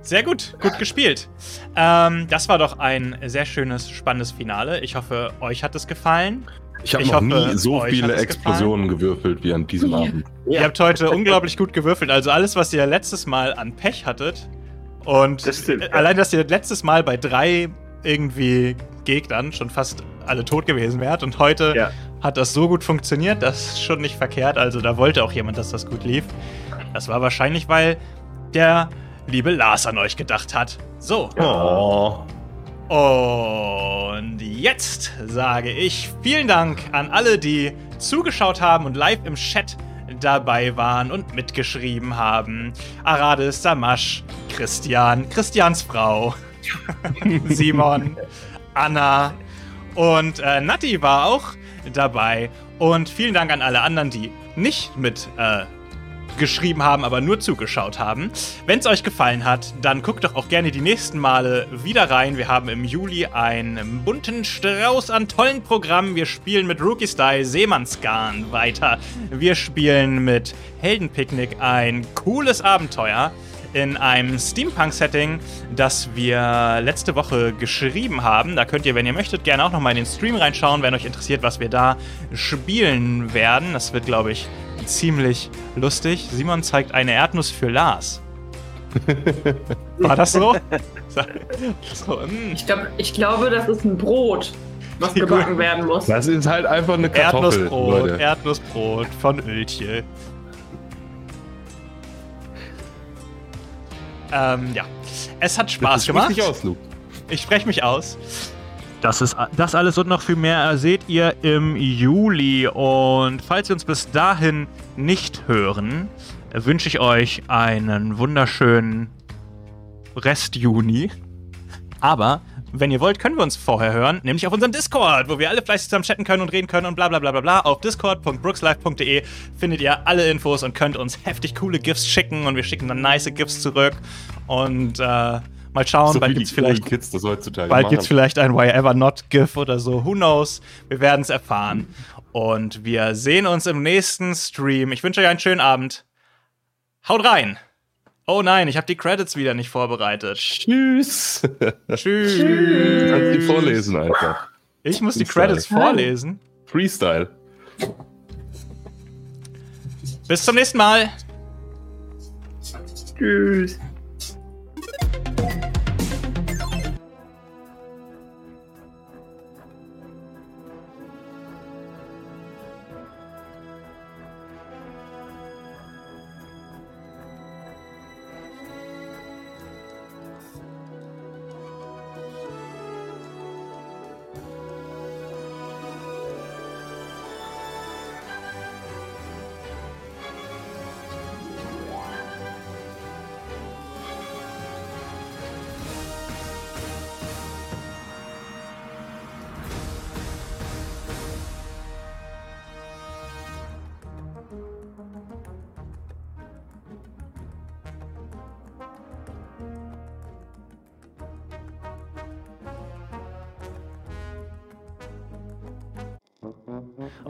Speaker 2: Sehr gut, gut gespielt. Ähm, das war doch ein sehr schönes, spannendes Finale. Ich hoffe, euch hat es gefallen.
Speaker 3: Ich habe noch hoffe, nie so viele Explosionen gefallen. gewürfelt wie an diesem Abend.
Speaker 2: Ja. Ihr habt heute unglaublich gut gewürfelt. Also alles, was ihr letztes Mal an Pech hattet. Und das stimmt, allein, dass ihr letztes Mal bei drei irgendwie Gegnern schon fast alle tot gewesen wärt. Und heute ja. Hat das so gut funktioniert, das ist schon nicht verkehrt. Also da wollte auch jemand, dass das gut lief. Das war wahrscheinlich, weil der liebe Lars an euch gedacht hat. So. Oh. Und jetzt sage ich vielen Dank an alle, die zugeschaut haben und live im Chat dabei waren und mitgeschrieben haben. Arades, Samasch, Christian, Christians Frau, [laughs] Simon, Anna und äh, Nati war auch dabei. Und vielen Dank an alle anderen, die nicht mit äh, geschrieben haben, aber nur zugeschaut haben. Wenn es euch gefallen hat, dann guckt doch auch gerne die nächsten Male wieder rein. Wir haben im Juli einen bunten Strauß an tollen Programmen. Wir spielen mit Rookie Style Seemannsgarn weiter. Wir spielen mit Heldenpicknick ein cooles Abenteuer in einem Steampunk-Setting, das wir letzte Woche geschrieben haben. Da könnt ihr, wenn ihr möchtet, gerne auch nochmal in den Stream reinschauen, wenn euch interessiert, was wir da spielen werden. Das wird, glaube ich, ziemlich lustig. Simon zeigt eine Erdnuss für Lars. [laughs] War das so?
Speaker 4: so hm. ich, glaub, ich glaube, das ist ein Brot, was gebacken werden muss.
Speaker 3: Das ist halt einfach eine Kartoffel.
Speaker 2: Erdnussbrot, Leute. Erdnussbrot von Öltje. Ähm, ja. Es hat Spaß das gemacht. Aus, Luke. Ich spreche mich aus. Das ist das alles und noch viel mehr seht ihr im Juli. Und falls wir uns bis dahin nicht hören, wünsche ich euch einen wunderschönen Rest Juni. Aber wenn ihr wollt, können wir uns vorher hören, nämlich auf unserem Discord, wo wir alle fleißig zusammen chatten können und reden können und bla bla bla bla bla. Auf discord.brookslife.de findet ihr alle Infos und könnt uns heftig coole GIFs schicken und wir schicken dann nice GIFs zurück. Und äh, Mal schauen, so bald gibt es vielleicht,
Speaker 3: Kids das heutzutage
Speaker 2: bald gibt's vielleicht ein Why Ever Not GIF oder so. Who knows? Wir werden es erfahren. Und wir sehen uns im nächsten Stream. Ich wünsche euch einen schönen Abend. Haut rein! Oh nein, ich habe die Credits wieder nicht vorbereitet.
Speaker 3: Tschüss.
Speaker 2: Tschüss.
Speaker 3: Du kannst die vorlesen einfach.
Speaker 2: Ich muss Freestyle. die Credits vorlesen.
Speaker 3: Freestyle.
Speaker 2: Bis zum nächsten Mal.
Speaker 4: Tschüss.